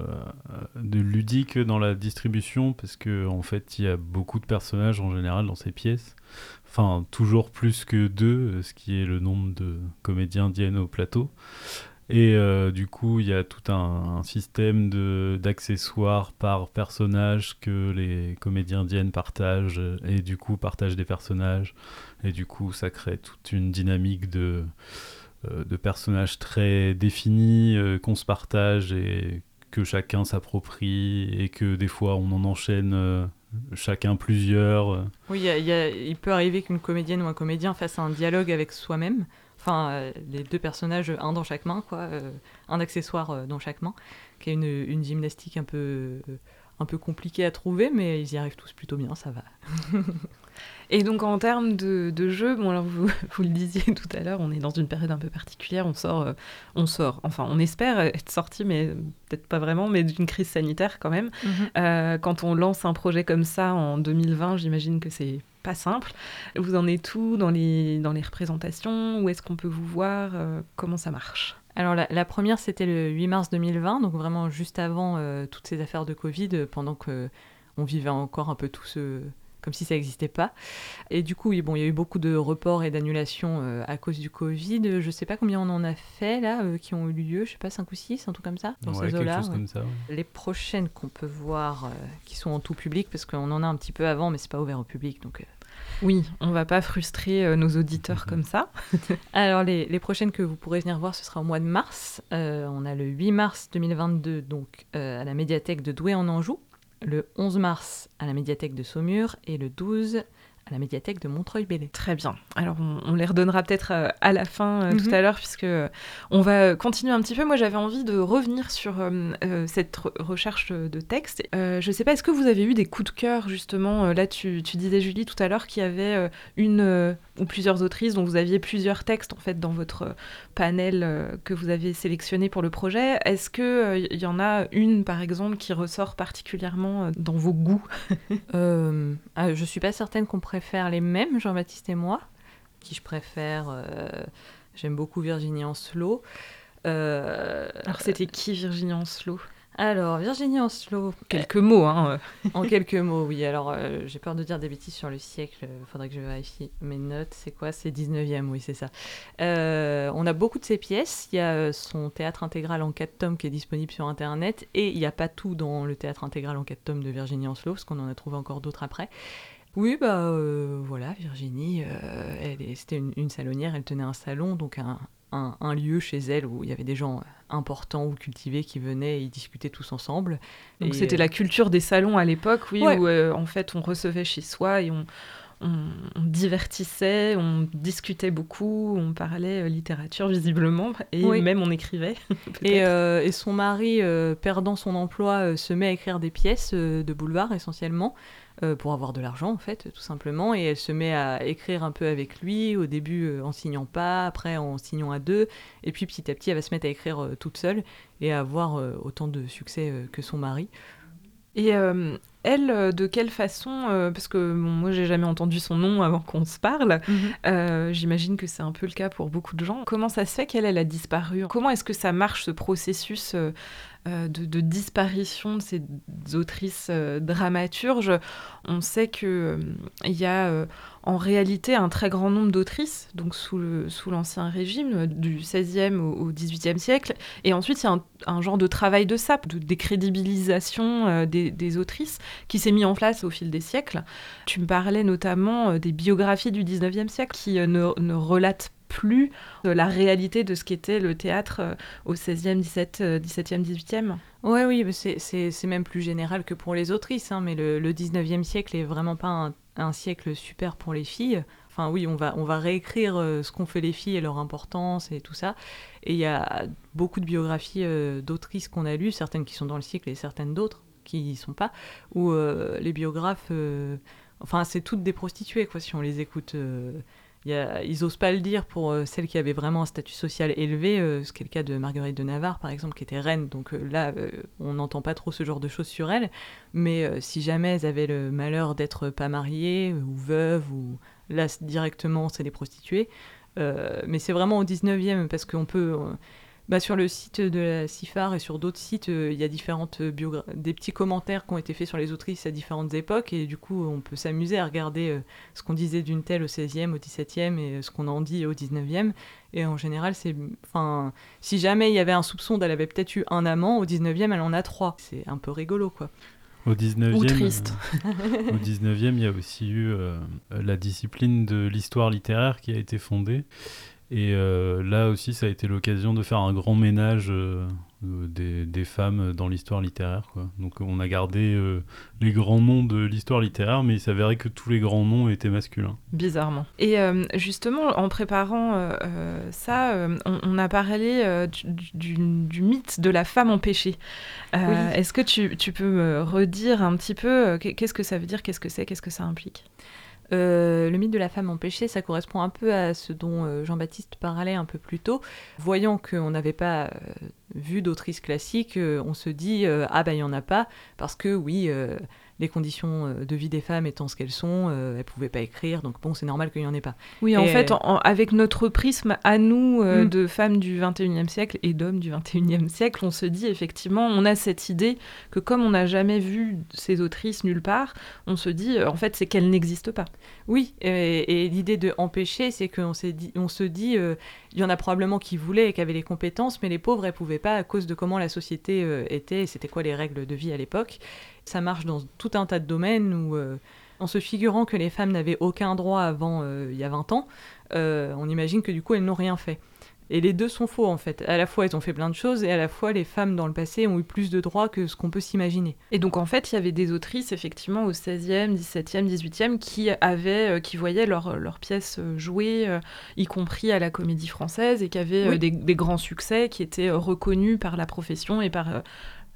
de ludique dans la distribution parce qu'en en fait il y a beaucoup de personnages en général dans ces pièces. Enfin, toujours plus que deux, ce qui est le nombre de comédiens diènes au plateau. Et euh, du coup, il y a tout un, système d'accessoires par personnage que les comédiens indiennes partagent et du coup partagent des personnages. Et du coup, ça crée toute une dynamique de, euh, de personnages très définis euh, qu'on se partage et que chacun s'approprie et que des fois on en enchaîne chacun plusieurs. Oui, il peut arriver qu'une comédienne ou un comédien fasse un dialogue avec soi-même Enfin, euh, les deux personnages, un dans chaque main, quoi, euh, un accessoire euh, dans chaque main, qui est une, une gymnastique un peu, un peu compliquée à trouver, mais ils y arrivent tous plutôt bien, ça va. (laughs) Et donc en termes de, de jeu, bon alors vous, (laughs) vous, le disiez tout à l'heure, on est dans une période un peu particulière, on sort, on sort, enfin on espère être sorti, mais peut-être pas vraiment, mais d'une crise sanitaire quand même. Mhm. quand on lance un projet comme ça en 2020, j'imagine que c'est pas simple. Vous en êtes tout dans les, dans les représentations? Où est-ce qu'on peut vous voir? Euh, Comment ça marche? Alors la, première c'était le 8 mars 2020, donc vraiment juste avant euh, toutes ces affaires de Covid, euh, pendant que on vivait encore un peu tout ce, comme si ça n'existait pas. Et du coup, bon, il y a eu beaucoup de reports et d'annulations euh, à cause du Covid. Je ne sais pas combien on en a fait là, euh, qui ont eu lieu, je sais pas, 5 ou 6, un truc comme ça, dans ces eaux-là. Les prochaines qu'on peut voir, euh, qui sont en tout public, parce qu'on en a un petit peu avant, mais c'est pas ouvert au public, donc... Oui, on va pas frustrer nos auditeurs comme ça. (laughs) Alors les, les, prochaines que vous pourrez venir voir, ce sera au mois de mars. on a le 8 mars 2022, donc à la médiathèque de Douai en Anjou le 11 mars à la médiathèque de Saumur et le 12 à la médiathèque de Montreuil-Bellay. Très bien. Alors on, les redonnera peut-être euh, à la fin euh, tout mhm. à l'heure puisque euh, on va continuer un petit peu. Moi j'avais envie de revenir sur cette recherche de texte. je ne sais pas, est-ce que vous avez eu des coups de cœur justement Là tu, tu, disais Julie tout à l'heure qu'il y avait une ou plusieurs autrices dont vous aviez plusieurs textes en fait dans votre panel que vous avez sélectionné pour le projet. Est-ce qu'il il y en a une par exemple qui ressort particulièrement dans vos goûts? (laughs) Ah, Je suis pas certaine qu'on préfère les mêmes, Jean-Baptiste et moi. Qui je préfère euh, J'aime beaucoup Virginie Ancelot. Euh, Alors, c'était qui Virginie Ancelot? Alors, Virginie Ancelot. Quelques mots, hein. (laughs) en quelques mots, oui. Alors, euh, j'ai peur de dire des bêtises sur le siècle. Il faudrait que je vérifie mes notes. C'est quoi? C'est 19e, oui, c'est ça. on a beaucoup de ses pièces. Il y a son théâtre intégral en 4 tomes qui est disponible sur Internet. Et il n'y a pas tout dans le théâtre intégral en 4 tomes de Virginie Ancelot, parce qu'on en a trouvé encore d'autres après. Oui, bah euh, voilà, Virginie, euh, c'était une, une, salonnière, elle tenait un salon, donc un, un, lieu chez elle où il y avait des gens importants ou cultivés qui venaient et discutaient tous ensemble. Donc c'était la culture des salons à l'époque, oui, où euh, en fait on recevait chez soi et on, on, divertissait, on discutait beaucoup, on parlait littérature visiblement, et même on écrivait. (laughs) et, et, son mari, perdant son emploi, se met à écrire des pièces de boulevard essentiellement. Euh, pour avoir de l'argent en fait, tout simplement. Et elle se met à écrire un peu avec lui, au début euh, en signant pas, après en signant à deux, et puis petit à petit elle va se mettre à écrire euh, toute seule et à avoir autant de succès que son mari. Et elle, de quelle façon, parce que moi j'ai jamais entendu son nom avant qu'on se parle, mhm. j'imagine que c'est un peu le cas pour beaucoup de gens. Comment ça se fait qu'elle elle a disparu? Comment est-ce que ça marche ce processus euh, de, disparition de ces autrices euh, dramaturges, on sait qu'il euh, il y a en réalité un très grand nombre d'autrices, donc sous, l'Ancien Régime, du XVIe au, XVIIIe siècle. Et ensuite, il y a un, genre de travail de sape, de décrédibilisation des, autrices, qui s'est mis en place au fil des siècles. Tu me parlais notamment des biographies du XIXe siècle qui ne, ne relatent plus la réalité de ce qu'était le théâtre au 16e, 17, 17e, 18e. Ouais, oui, c'est même plus général que pour les autrices, hein, mais le, le 19e siècle est vraiment pas un, siècle super pour les filles. Enfin oui, on va, on va réécrire ce qu'ont fait les filles et leur importance et tout ça. Et il y a beaucoup de biographies d'autrices qu'on a lues, certaines qui sont dans le cycle et certaines d'autres qui n'y sont pas, où les biographes Enfin, c'est toutes des prostituées, quoi, si on les écoute. Euh, ils osent pas le dire pour euh, celles qui avaient vraiment un statut social élevé, euh, ce qui est le cas de Marguerite de Navarre, par exemple, qui était reine. Donc là, on n'entend pas trop ce genre de choses sur elle. Mais si jamais elles avaient le malheur d'être pas mariées ou veuves, ou là, directement, c'est des prostituées. mais c'est vraiment au 19e, parce qu'on peut bah, sur le site de la CIFAR et sur d'autres sites, euh, il y a différentes euh, des petits commentaires qui ont été faits sur les autrices à différentes époques, et du coup, on peut s'amuser à regarder euh, ce qu'on disait d'une telle au 16e, au 17e, et ce qu'on en dit au 19e. Et en général, c'est. Enfin, si jamais il y avait un soupçon d'elle avait peut-être eu un amant, au 19e, elle en a trois. C'est un peu rigolo, quoi. Au 19e, Ou triste. au 19e, il y a aussi eu la discipline de l'histoire littéraire qui a été fondée et euh, là aussi, ça a été l'occasion de faire un grand ménage euh, des, des, femmes dans l'histoire littéraire. Quoi. Donc on a gardé euh, les grands noms de l'histoire littéraire, mais il s'avérait que tous les grands noms étaient masculins. Bizarrement. Et justement, en préparant ça, on, a parlé du, du, mythe de la femme empêchée. Est-ce que tu, tu, peux me redire un petit peu qu'est-ce que ça veut dire, qu'est-ce que c'est, qu'est-ce que ça implique? Euh, le mythe de la femme empêchée, ça correspond un peu à ce dont euh, Jean-Baptiste parlait un peu plus tôt. Voyant qu'on n'avait pas euh, vu d'autrice classique, on se dit ah ben il y en a pas parce que oui les conditions euh, de vie des femmes étant ce qu'elles sont, euh, elles pouvaient pas écrire, donc bon, c'est normal qu'il n'y en ait pas. Oui, en fait, avec notre prisme à nous euh, mm. de femmes du 21e siècle et d'hommes du 21e siècle, on se dit effectivement, on a cette idée que comme on n'a jamais vu ces autrices nulle part, on se dit en fait, c'est qu'elles n'existent pas. Oui, et, l'idée de empêcher, c'est qu'on dit, on se dit, il y en a probablement qui voulaient et qui avaient les compétences, mais les pauvres, elles pouvaient pas à cause de comment la société était, c'était quoi les règles de vie à l'époque. Ça marche dans tout un tas de domaines où, euh, en se figurant que les femmes n'avaient aucun droit avant euh, il y a 20 ans, euh, on imagine que du coup elles n'ont rien fait. Et les deux sont faux en fait. À la fois elles ont fait plein de choses et à la fois les femmes dans le passé ont eu plus de droits que ce qu'on peut s'imaginer. Et donc en fait il y avait des autrices effectivement au 16e, 17e, 18e qui, avaient, qui voyaient leurs leur pièces jouées, y compris à la comédie française, et qui avaient des, des, grands succès, qui étaient reconnus par la profession et par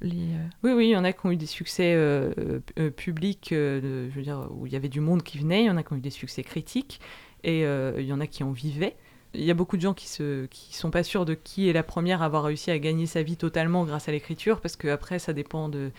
euh, oui, oui, il y en a qui ont eu des succès euh, euh, publics, je veux dire, où il y avait du monde qui venait, il y en a qui ont eu des succès critiques, et il y en a qui en vivaient. Il y a beaucoup de gens qui ne qui sont pas sûrs de qui est la première à avoir réussi à gagner sa vie totalement grâce à l'écriture, parce qu'après, ça dépend de...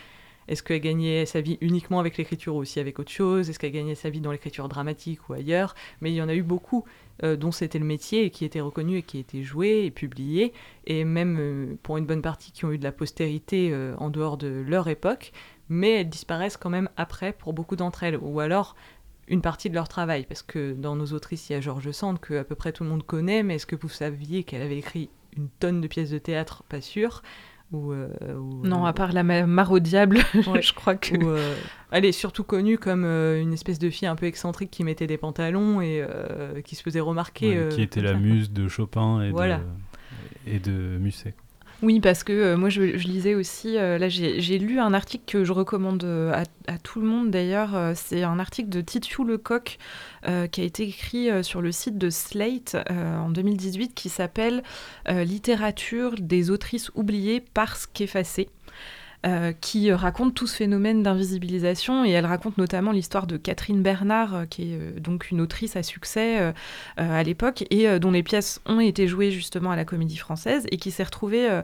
Est-ce qu'elle gagnait sa vie uniquement avec l'écriture ou aussi avec autre chose? Est-ce qu'elle gagnait sa vie dans l'écriture dramatique ou ailleurs? Mais il y en a eu beaucoup. Euh, dont c'était le métier et qui était reconnu et qui était joué et publié, et même euh, pour une bonne partie qui ont eu de la postérité euh, en dehors de leur époque, mais elles disparaissent quand même après pour beaucoup d'entre elles, ou alors une partie de leur travail, parce que dans nos autrices, il y a Georges Sand, que à peu près tout le monde connaît, mais est-ce que vous saviez qu'elle avait écrit une tonne de pièces de théâtre? Pas sûr. Euh, non, à part la mare au diable, (laughs) je crois que. Euh, elle est surtout connue comme euh, une espèce de fille un peu excentrique qui mettait des pantalons et qui se faisait remarquer. qui était la muse de Chopin et de, et de Musset. Oui, parce que euh, moi, je, lisais aussi, euh, là, j'ai lu un article que je recommande euh, à, tout le monde d'ailleurs. c'est un article de Titiou Lecoq qui a été écrit sur le site de Slate en 2018 qui s'appelle Littérature des autrices oubliées parce qu'effacées. Euh, qui raconte tout ce phénomène d'invisibilisation et elle raconte notamment l'histoire de Catherine Bernard, euh, qui est euh, donc une autrice à succès à l'époque et dont les pièces ont été jouées justement à la Comédie Française et qui s'est retrouvée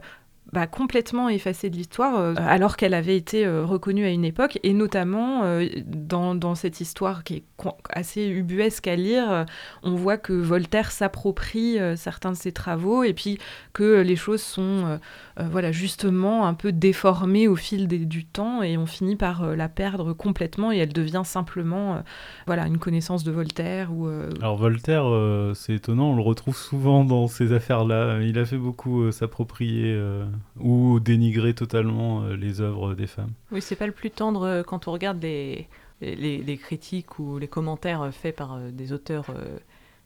bah, complètement effacée de l'histoire, euh, alors qu'elle avait été euh, reconnue à une époque, et notamment euh, dans, dans, cette histoire qui est assez ubuesque à lire, on voit que Voltaire s'approprie certains de ses travaux, et puis que les choses sont voilà, justement un peu déformées au fil du temps, et on finit par la perdre complètement, et elle devient simplement voilà, une connaissance de Voltaire. Ou, Alors Voltaire, c'est étonnant, on le retrouve souvent dans ces affaires-là, il a fait beaucoup s'approprier ou dénigrer totalement euh, les œuvres des femmes. Oui, c'est pas le plus tendre euh, quand on regarde les, les, critiques ou les commentaires euh, faits par des auteurs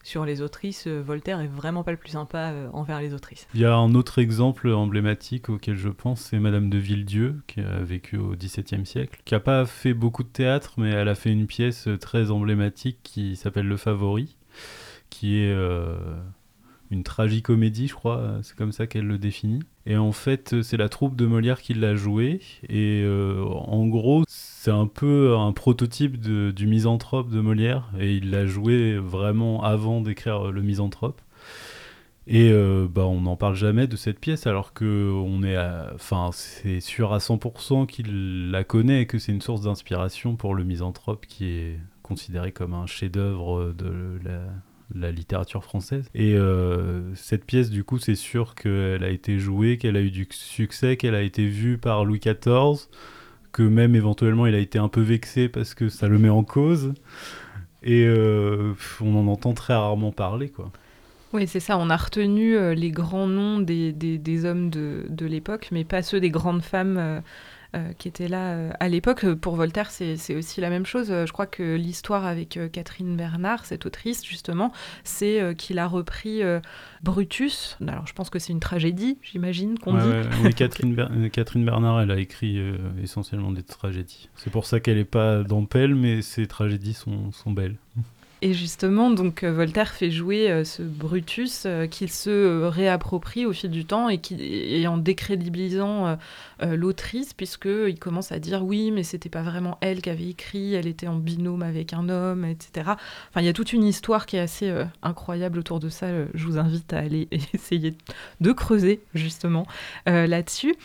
sur les autrices, Voltaire est vraiment pas le plus sympa envers les autrices. Il y a un autre exemple emblématique auquel je pense, c'est Madame de Villedieu, qui a vécu au XVIIe siècle, qui a pas fait beaucoup de théâtre, mais elle a fait une pièce très emblématique qui s'appelle Le Favori, qui est une tragicomédie, je crois, c'est comme ça qu'elle le définit. Et en fait, c'est la troupe de Molière qui l'a joué. Et euh, en gros, c'est un peu un prototype du misanthrope de Molière. Et il l'a joué vraiment avant d'écrire le misanthrope. Et euh, bah, on n'en parle jamais de cette pièce alors que on est, enfin, c'est sûr à 100% qu'il la connaît et que c'est une source d'inspiration pour le misanthrope qui est considéré comme un chef-d'œuvre de la, la littérature française. Et euh, cette pièce, du coup, c'est sûr qu'elle a été jouée, qu'elle a eu du succès, qu'elle a été vue par Louis XIV, que même éventuellement il a été un peu vexé parce que ça le met en cause. Et euh, on en entend très rarement parler, quoi. Oui, c'est ça. On a retenu euh, les grands noms des, des, hommes de, de l'époque, mais pas ceux des grandes femmes euh, qui était là euh, à l'époque. Pour Voltaire, c'est aussi la même chose. Je crois que l'histoire avec euh, Catherine Bernard, cette autrice, justement, c'est qu'il a repris Brutus. Alors, je pense que c'est une tragédie, j'imagine qu'on dit. oui, (laughs) Catherine, Catherine, Bernard, elle a écrit essentiellement des tragédies. C'est pour ça qu'elle n'est pas dans Pelle, mais ses tragédies sont, sont belles. Et justement, donc euh, Voltaire fait jouer euh, ce Brutus euh, qu'il se réapproprie au fil du temps et, qui, en décrédibilisant l'autrice, puisqu'il commence à dire oui, mais c'était pas vraiment elle qui avait écrit, elle était en binôme avec un homme, etc. Enfin, il y a toute une histoire qui est assez incroyable autour de ça. Je vous invite à aller (laughs) essayer de creuser justement là-dessus.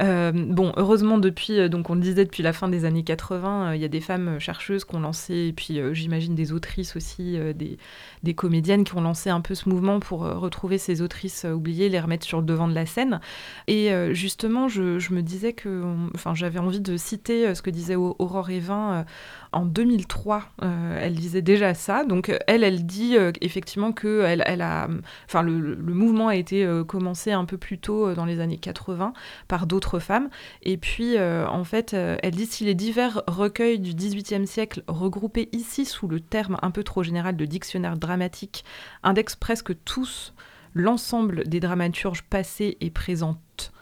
Euh, bon, heureusement, depuis, euh, donc on le disait, depuis la fin des années 80, euh, il y a des femmes chercheuses qui ont lancé, et puis j'imagine des autrices aussi, des, comédiennes qui ont lancé un peu ce mouvement pour retrouver ces autrices oubliées, les remettre sur le devant de la scène. Et justement, je, je, me disais que, enfin, j'avais envie de citer ce que disait Aurore Evin en 2003, euh, elle disait déjà ça. Donc elle, elle dit euh, effectivement que elle, a, enfin le, mouvement a été euh, commencé un peu plus tôt dans les années 80 par d'autres femmes. Et puis en fait, elle dit si les divers recueils du XVIIIe siècle regroupés ici sous le terme un peu trop général de dictionnaire dramatique indexent presque tous l'ensemble des dramaturges passés et présentes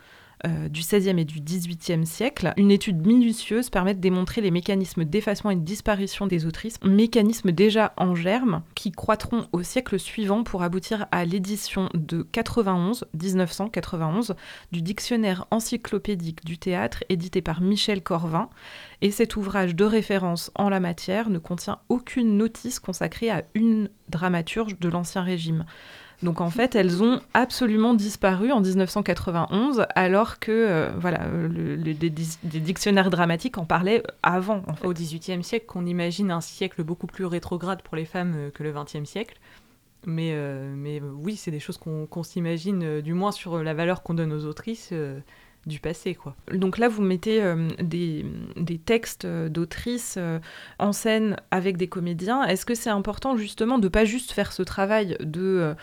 euh, du XVIe et du XVIIIe siècle. Une étude minutieuse permet de démontrer les mécanismes d'effacement et de disparition des autrices, mécanismes déjà en germe qui croîtront au siècle suivant pour aboutir à l'édition de 91, 1991 du dictionnaire encyclopédique du théâtre édité par Michel Corvin. Et cet ouvrage de référence en la matière ne contient aucune notice consacrée à une dramaturge de l'Ancien Régime. Donc en fait, elles ont absolument disparu en 1991, alors que euh, voilà, euh, des, dictionnaires dramatiques en parlaient avant. Au XVIIIe siècle, qu'on imagine un siècle beaucoup plus rétrograde pour les femmes euh, que le XXe siècle. Mais oui, c'est des choses qu'on s'imagine, du moins sur la valeur qu'on donne aux autrices du passé. Quoi. Donc là, vous mettez euh, des, textes euh, d'autrices euh, en scène avec des comédiens. Est-ce que c'est important justement de pas juste faire ce travail de,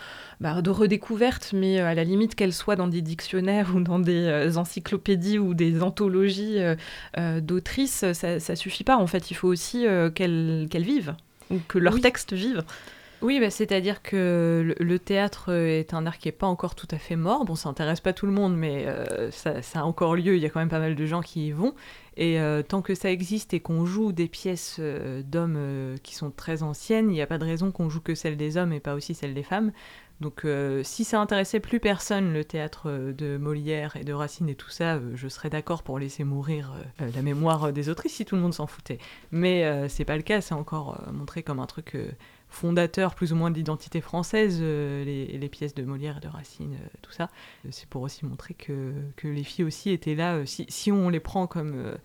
bah, de redécouverte, mais à la limite qu'elle soit dans des dictionnaires (laughs) ou dans des encyclopédies ou des anthologies d'autrices, ça, ça suffit pas. En fait, il faut aussi qu'elles vivent ou que leurs textes vivent. Oui, bah, c'est-à-dire que le, théâtre est un art qui n'est pas encore tout à fait mort. Bon, ça n'intéresse pas tout le monde, mais euh, ça, a encore lieu. Il y a quand même pas mal de gens qui y vont. Et euh, tant que ça existe et qu'on joue des pièces euh, d'hommes qui sont très anciennes, il n'y a pas de raison qu'on joue que celles des hommes et pas aussi celles des femmes. Donc si ça intéressait plus personne, le théâtre de Molière et de Racine et tout ça, je serais d'accord pour laisser mourir la mémoire des autrices si tout le monde s'en foutait. Mais c'est pas le cas, c'est encore montré comme un truc fondateur plus ou moins de l'identité française, euh, les, pièces de Molière et de Racine, euh, tout ça. C'est pour aussi montrer que, que, les filles aussi étaient là. Euh, si, si, on les prend comme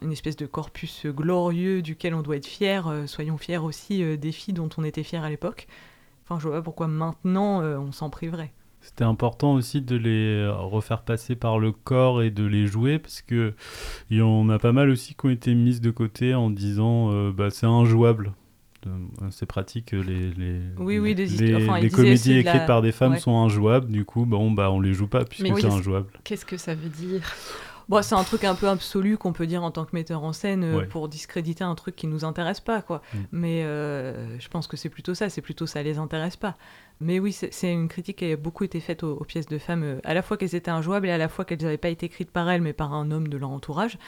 une espèce de corpus glorieux duquel on doit être fier, soyons fiers aussi des filles dont on était fiers à l'époque. Enfin, je vois pas pourquoi maintenant on s'en priverait. C'était important aussi de les refaire passer par le corps et de les jouer parce que il y en a pas mal aussi qui ont été mises de côté en disant bah, c'est injouable c'est pratique. Les, les, oui, oui, les, les comédies écrites par des femmes sont injouables. Du coup, bon, bah, on les joue pas puisque c'est injouable. Qu'est-ce que ça veut dire? Bon, c'est un truc un peu absolu qu'on peut dire en tant que metteur en scène euh, Ouais. pour discréditer un truc qui nous intéresse pas, quoi. Mm. Mais euh, je pense que c'est plutôt ça, c'est plutôt ça les intéresse pas. Mais oui, c'est c'est une critique qui a beaucoup été faite aux, aux pièces de femmes, euh, à la fois qu'elles étaient injouables et à la fois qu'elles n'avaient pas été écrites par elles, mais par un homme de leur entourage.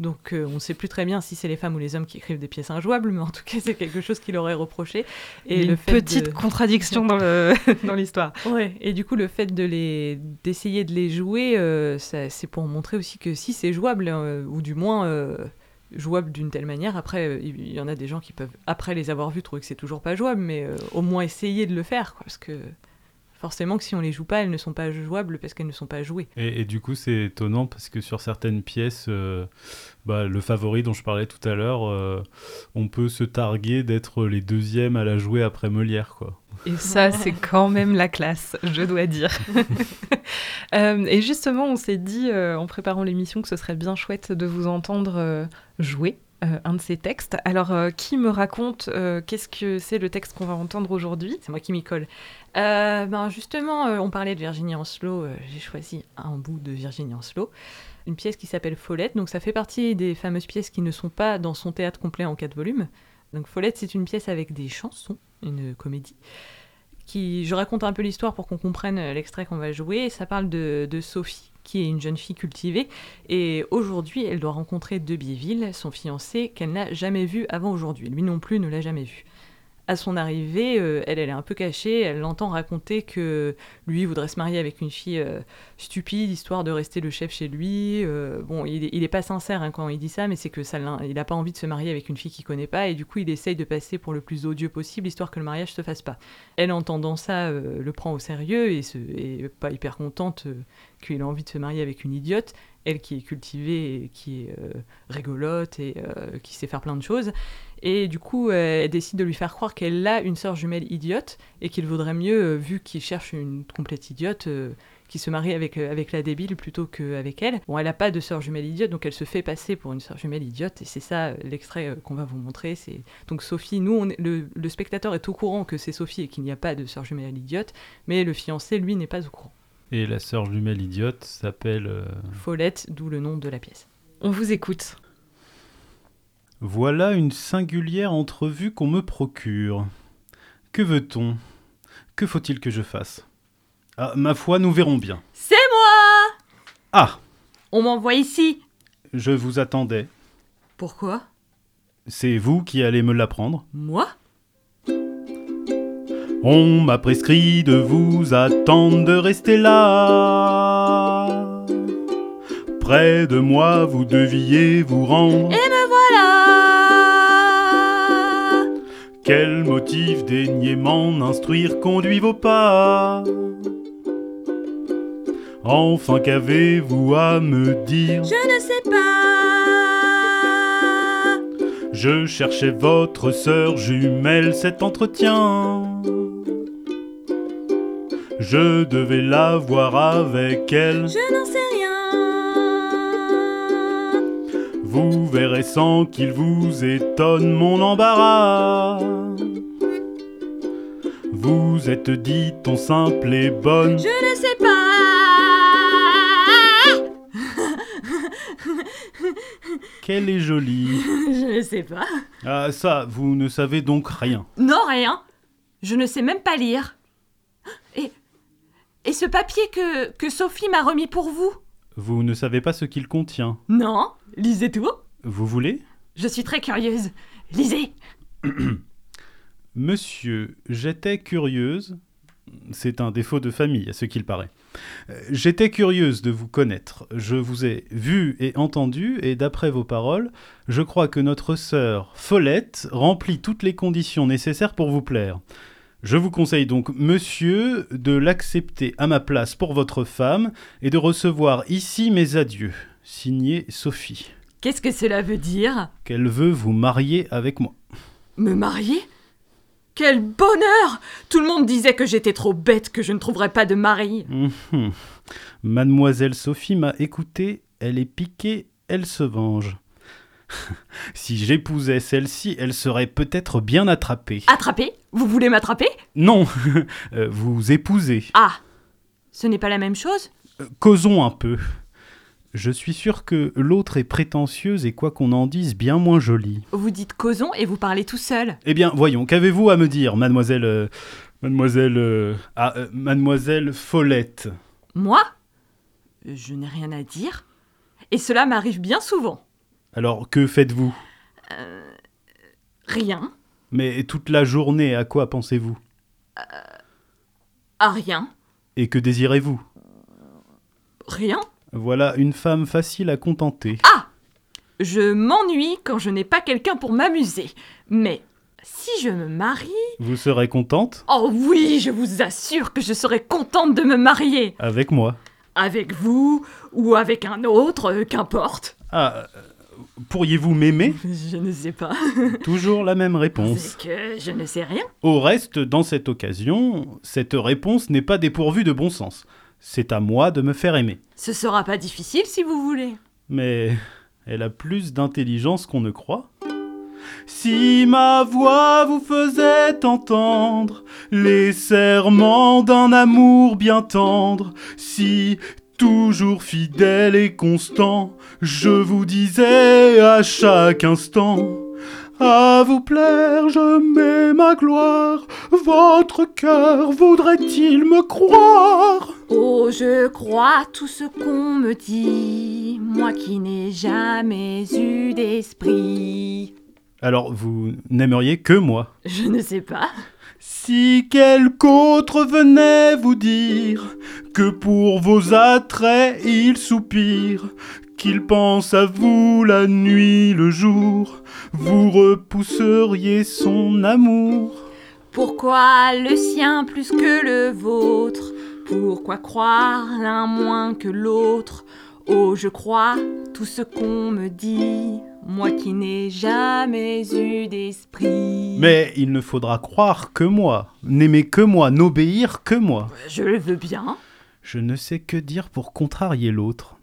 Donc euh, on ne sait plus très bien si c'est les femmes ou les hommes qui écrivent des pièces injouables, mais en tout cas c'est quelque chose qu'il aurait reproché. Et le une fait petite de- contradiction dans le- (laughs) dans l'histoire. Ouais, et du coup, le fait de les d'essayer de les jouer, euh, ça- c'est pour montrer aussi que si c'est jouable, euh, ou du moins jouable d'une telle manière, après, il y en a des gens qui peuvent, après les avoir vus, trouver que c'est toujours pas jouable, mais au moins essayer de le faire, quoi, parce que forcément que si on les joue pas, elles ne sont pas jouables parce qu'elles ne sont pas jouées. Et, et du coup, c'est étonnant parce que sur certaines pièces, euh, bah, le favori dont je parlais tout à l'heure, euh, on peut se targuer d'être les deuxièmes à la jouer après Molière, quoi. Et ça, c'est quand même la classe, je dois dire. (laughs) Euh, et justement, on s'est dit euh, en préparant l'émission que ce serait bien chouette de vous entendre euh, jouer euh, un de ces textes. Alors, euh, qui me raconte euh, qu'est-ce que c'est le texte qu'on va entendre aujourd'hui? C'est moi qui m'y colle. Euh, ben justement, euh, on parlait de Virginie Ancelot. euh, J'ai choisi un bout de Virginie Ancelot, une pièce qui s'appelle Follette. Donc ça fait partie des fameuses pièces qui ne sont pas dans son théâtre complet en quatre volumes. Donc Follette, c'est une pièce avec des chansons, une comédie. Qui, je raconte un peu l'histoire pour qu'on comprenne l'extrait qu'on va jouer. Ça parle de, de Sophie, qui est une jeune fille cultivée. Et aujourd'hui, elle doit rencontrer Debiéville, son fiancé, qu'elle n'a jamais vu avant aujourd'hui. Lui non plus ne l'a jamais vu à son arrivée, euh, elle, elle est un peu cachée, elle l'entend raconter que lui voudrait se marier avec une fille euh, stupide, histoire de rester le chef chez lui. Euh, bon, il, il est pas sincère hein, quand il dit ça, mais c'est que ça, il a pas envie de se marier avec une fille qu'il connaît pas, et du coup, il essaye de passer pour le plus odieux possible, histoire que le mariage se fasse pas. Elle, entendant ça, le prend au sérieux et, se, et pas hyper contente qu'il a envie de se marier avec une idiote. Elle qui est cultivée, qui est euh, rigolote et euh, qui sait faire plein de choses. Et du coup, elle décide de lui faire croire qu'elle a une sœur jumelle idiote et qu'il vaudrait mieux, euh, vu qu'il cherche une complète idiote, qu'il se marie avec, avec la débile plutôt qu'avec elle. Bon, elle n'a pas de sœur jumelle idiote, donc elle se fait passer pour une sœur jumelle idiote. Et c'est ça l'extrait qu'on va vous montrer. C'est donc Sophie. Nous, le, le spectateur est au courant que c'est Sophie et qu'il n'y a pas de sœur jumelle idiote, mais le fiancé, lui, n'est pas au courant. Et la sœur jumelle idiote s'appelle... euh, Follette, d'où le nom de la pièce. On vous écoute. Voilà une singulière entrevue qu'on me procure. Que veut-on? Que faut-il que je fasse? Ah, ma foi, nous verrons bien. C'est moi Ah On m'envoie ici. Je vous attendais. Pourquoi? C'est vous qui allez me l'apprendre. Moi? On m'a prescrit de vous attendre, de rester là. Près de moi, vous deviez vous rendre. Voilà Quel motif daignez m'en instruire, conduit vos pas? Enfin, qu'avez-vous à me dire? Je ne sais pas. Je cherchais votre sœur jumelle, cet entretien. Je devais la voir avec elle. Je n'en sais rien. Vous verrez sans qu'il vous étonne mon embarras. Vous êtes dit-on simple et bonne. Je ne sais pas. (laughs) Qu'elle est jolie. Je ne sais pas. Ah ça, vous ne savez donc rien. Non, rien. Je ne sais même pas lire. Et, et ce papier que, que Sophie m'a remis pour vous Vous ne savez pas ce qu'il contient. Non, lisez tout. Vous voulez? Je suis très curieuse. Lisez. (clears throat) Monsieur, j'étais curieuse. C'est un défaut de famille, à ce qu'il paraît. Euh, J'étais curieuse de vous connaître. Je vous ai vu et entendu, et d'après vos paroles, je crois que notre sœur Follette remplit toutes les conditions nécessaires pour vous plaire. Je vous conseille donc, monsieur, de l'accepter à ma place pour votre femme et de recevoir ici mes adieux. Signé Sophie. Qu'est-ce que cela veut dire? Qu'elle veut vous marier avec moi. Me marier? Quel bonheur Tout le monde disait que j'étais trop bête, que je ne trouverais pas de mari. Mhm. Mademoiselle Sophie m'a écouté, elle est piquée, elle se venge. (laughs) si j'épousais celle-ci, elle serait peut-être bien attrapée. Attrapé Vous voulez m'attraper? Non, (laughs) euh, vous épousez. Ah Ce n'est pas la même chose? Euh, Causons un peu. Je suis sûr que l'autre est prétentieuse et quoi qu'on en dise, bien moins jolie. Vous dites causons et vous parlez tout seul. Eh bien, voyons, qu'avez-vous à me dire, mademoiselle... euh, mademoiselle... euh, ah, euh, mademoiselle Follette? Moi? Je n'ai rien à dire. Et cela m'arrive bien souvent. Alors, que faites-vous? Rien. Mais toute la journée, à quoi pensez-vous? À rien. Et que désirez-vous? Rien. Voilà une femme facile à contenter. Je m'ennuie quand je n'ai pas quelqu'un pour m'amuser. Mais si je me marie... Vous serez contente? Oh oui, je vous assure que je serai contente de me marier. Avec moi. Avec vous ou avec un autre, euh, qu'importe. Ah, euh, pourriez-vous m'aimer? (laughs) Je ne sais pas. (laughs) Toujours la même réponse. C'est que je ne sais rien. Au reste, dans cette occasion, cette réponse n'est pas dépourvue de bon sens. C'est à moi de me faire aimer. Ce sera pas difficile si vous voulez. Mais elle a plus d'intelligence qu'on ne croit. Si ma voix vous faisait entendre les serments d'un amour bien tendre, si toujours fidèle et constant, je vous disais à chaque instant, à vous plaire, je mets ma gloire, votre cœur voudrait-il me croire? Oh, je crois tout ce qu'on me dit, moi qui n'ai jamais eu d'esprit. Alors vous n'aimeriez que moi? Je ne sais pas. Si quelque autre venait vous dire que pour vos attraits il soupire, qu'il pense à vous la nuit, le jour, vous repousseriez son amour. Pourquoi le sien plus que le vôtre? Pourquoi croire l'un moins que l'autre? Oh, je crois tout ce qu'on me dit, moi qui n'ai jamais eu d'esprit. Mais il ne faudra croire que moi, n'aimer que moi, n'obéir que moi. Je le veux bien. Je ne sais que dire pour contrarier l'autre.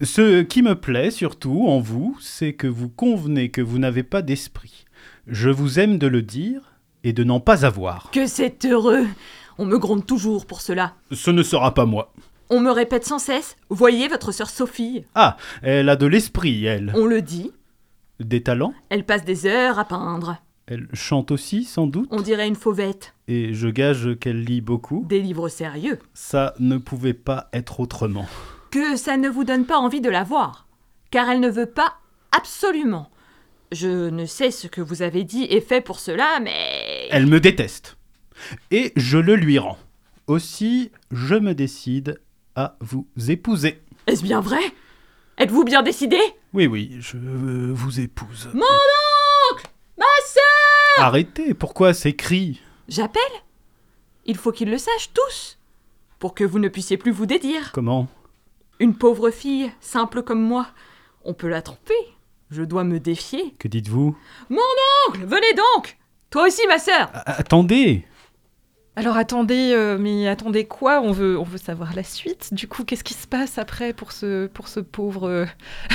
Ce qui me plaît surtout en vous, c'est que vous convenez que vous n'avez pas d'esprit. Je vous aime de le dire et de n'en pas avoir. Que c'est heureux On me gronde toujours pour cela. Ce ne sera pas moi. On me répète sans cesse Voyez votre sœur Sophie. Ah, elle a de l'esprit, elle. On le dit, Des talents elle passe des heures à peindre. Elle chante aussi, sans doute. On dirait une fauvette. Et je gage qu'elle lit beaucoup. Des livres sérieux. Ça ne pouvait pas être autrement. Que ça ne vous donne pas envie de la voir. Car elle ne veut pas absolument. Je ne sais ce que vous avez dit et fait pour cela, mais... Elle me déteste. Et je le lui rends. Aussi, je me décide à vous épouser. Est-ce bien vrai? Êtes-vous bien décidé? Oui, oui, je euh, vous épouse. Mon oncle Ma sœur Arrêtez, pourquoi ces cris? J'appelle Il faut qu'ils le sachent tous. Pour que vous ne puissiez plus vous dédire. Comment? Une pauvre fille, simple comme moi, on peut la tromper. Je dois me défier. Que dites-vous? Oncle, venez donc Toi aussi, ma sœur Attendez Alors attendez, euh, mais attendez quoi? On veut, on veut savoir la suite. Du coup, qu'est-ce qui se passe après pour ce, pour ce pauvre euh,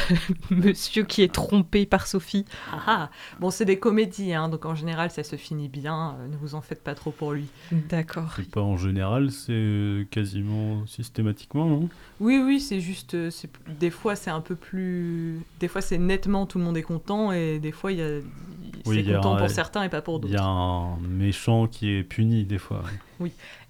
(laughs) monsieur qui est trompé par Sophie? Ah ah. Bon, c'est des comédies, hein, donc en général, ça se finit bien. euh, ne vous en faites pas trop pour lui. D'accord. C'est pas en général, c'est quasiment systématiquement, non? Oui, oui, c'est juste... c'est- Des fois, c'est un peu plus... Des fois, c'est nettement tout le monde est content, et des fois, il y a... C'est a content pour certains et pas pour Il y d'autres. a un méchant qui est puni des fois.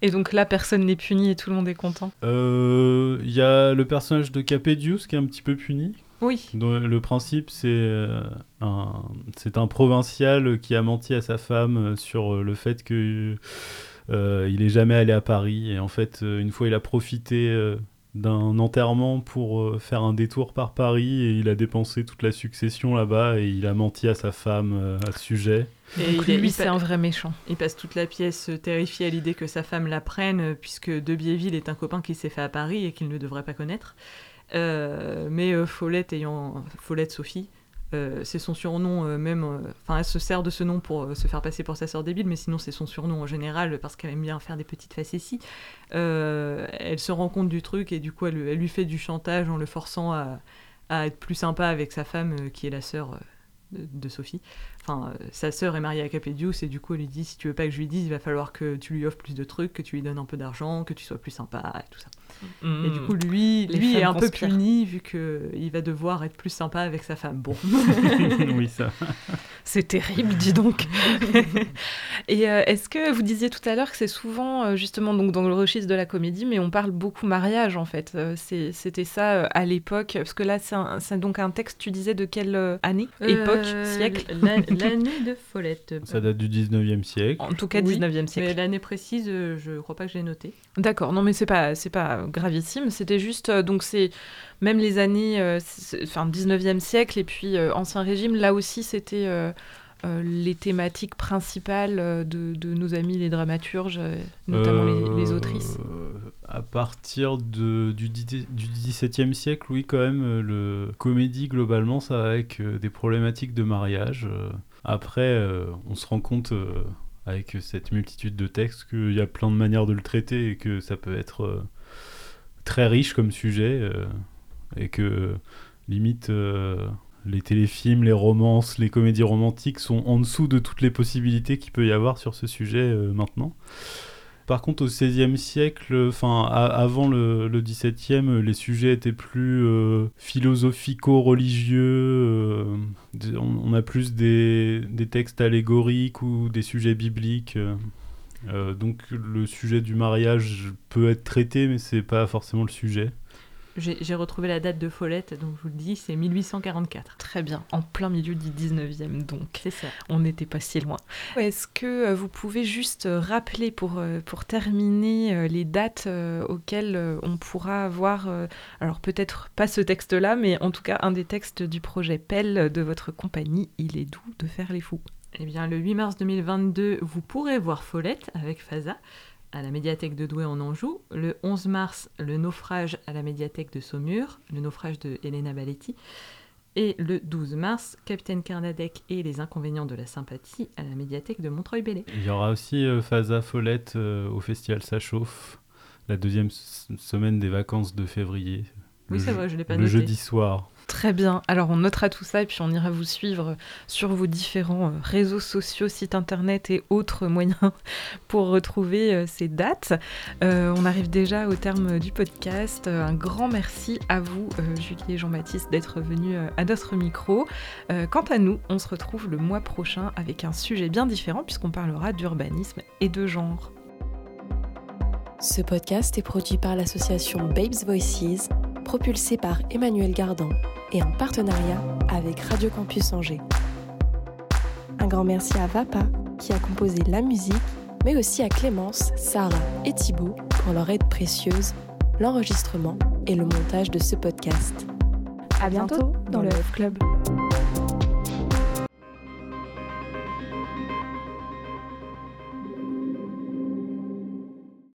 Et donc là, personne n'est puni et tout le monde est content. Euh, Il y a le personnage de Capedius qui est un petit peu puni. Oui. le principe, c'est euh, un, c'est un provincial qui a menti à sa femme euh, sur euh, le fait que euh, il est jamais allé à Paris. Et en fait, euh, une fois, il a profité euh, d'un enterrement pour euh, faire un détour par Paris et il a dépensé toute la succession là-bas et il a menti à sa femme euh, à ce sujet. Et Donc il, est- lui, c'est un vrai méchant. il passe toute la pièce euh, terrifié à l'idée que sa femme la prenne, puisque De Biéville est un copain qui s'est fait à Paris et qu'il ne devrait pas connaître. Euh, mais euh, Follette ayant Follette Sophie, euh, c'est son surnom euh, même. euh, Enfin, elle se sert de ce nom pour se faire passer pour sa sœur débile, mais sinon c'est son surnom en général parce qu'elle aime bien faire des petites facéties. Elle se rend compte du truc et du coup elle, lui fait du chantage en le forçant à, être plus sympa avec sa femme qui est la sœur de, de Sophie. enfin, sa sœur est mariée à Capedius et du coup, elle lui dit si tu veux pas que je lui dise, il va falloir que tu lui offres plus de trucs, que tu lui donnes un peu d'argent, que tu sois plus sympa et tout ça. Et du coup, lui, Les lui est un peu puni vu qu'il va devoir être plus sympa avec sa femme. Bon. (laughs) oui, ça. (laughs) C'est terrible, dis donc. (laughs) Et euh, est-ce que vous disiez tout à l'heure que c'est souvent euh, justement donc dans le registre de la comédie, mais on parle beaucoup mariage en fait. Euh, C'était ça à l'époque, parce que là c'est donc un texte. Tu disais de quelle euh, année, époque, siècle? la- L'année de Follette. Ça date du 19e siècle. En tout cas, Oui, 19e Mais siècle. l'année précise, je crois pas que j'ai noté. D'accord, non mais c'est pas c'est pas gravissime, c'était juste euh, donc c'est même les années euh, enfin 19e siècle et puis euh, ancien régime là aussi c'était les thématiques principales de, de nos amis les dramaturges, notamment les, les autrices. À partir de, du, du XVIIe siècle, oui, quand même, le comédie, globalement, ça avec euh, des problématiques de mariage. euh. Après, euh, on se rend compte, avec cette multitude de textes, qu'il y a plein de manières de le traiter et que ça peut être très riche comme sujet. euh, et que, limite, euh, les téléfilms, les romances, les comédies romantiques sont en dessous de toutes les possibilités qu'il peut y avoir sur ce sujet euh, maintenant. Par contre, au XVIe siècle, enfin avant le, le XVIIe, les sujets étaient plus euh, philosophico-religieux. euh, on, a plus des, des textes allégoriques ou des sujets bibliques. euh, euh, donc le sujet du mariage peut être traité, mais c'est pas forcément le sujet. J'ai retrouvé la date de Follette, donc je vous le dis, c'est 1844. Très bien, en plein milieu du 19e donc. C'est ça. On n'était pas si loin. Est-ce que euh, vous pouvez juste euh, rappeler pour, pour terminer les dates auxquelles on pourra avoir, alors peut-être pas ce texte-là, mais en tout cas un des textes du projet PEL de votre compagnie, Il est doux de faire les fous. Eh bien, le 8 mars 2022, vous pourrez voir Follette avec Faza à la médiathèque de Douai en Anjou. Le 11 mars, le naufrage à la médiathèque de Saumur, le naufrage de Elena Baletti. Et le 12 mars, Capitaine Carnadec et les inconvénients de la sympathie à la médiathèque de Montreuil-Bellay. Il y aura aussi euh, Faza Follette euh, au festival Ça chauffe, la deuxième semaine des vacances de février. Oui, Le c'est je- vrai, je l'ai pas Le noté. jeudi soir. Très bien, alors on notera tout ça et puis on ira vous suivre sur vos différents euh, réseaux sociaux, sites internet et autres (laughs) moyens pour retrouver euh, ces dates. Euh, on arrive déjà au terme du podcast. Un grand merci à vous, Julie et Jean-Baptiste, d'être venus à notre micro. Quant à nous, on se retrouve le mois prochain avec un sujet bien différent puisqu'on parlera d'urbanisme et de genre. Ce podcast est produit par l'association Babes Voices, propulsé par Emmanuel Gardan et en partenariat avec Radio Campus Angers. Un grand merci à Vapa qui a composé la musique, mais aussi à Clémence, Sarah et Thibaut pour leur aide précieuse, l'enregistrement et le montage de ce podcast. À bientôt dans le F Club.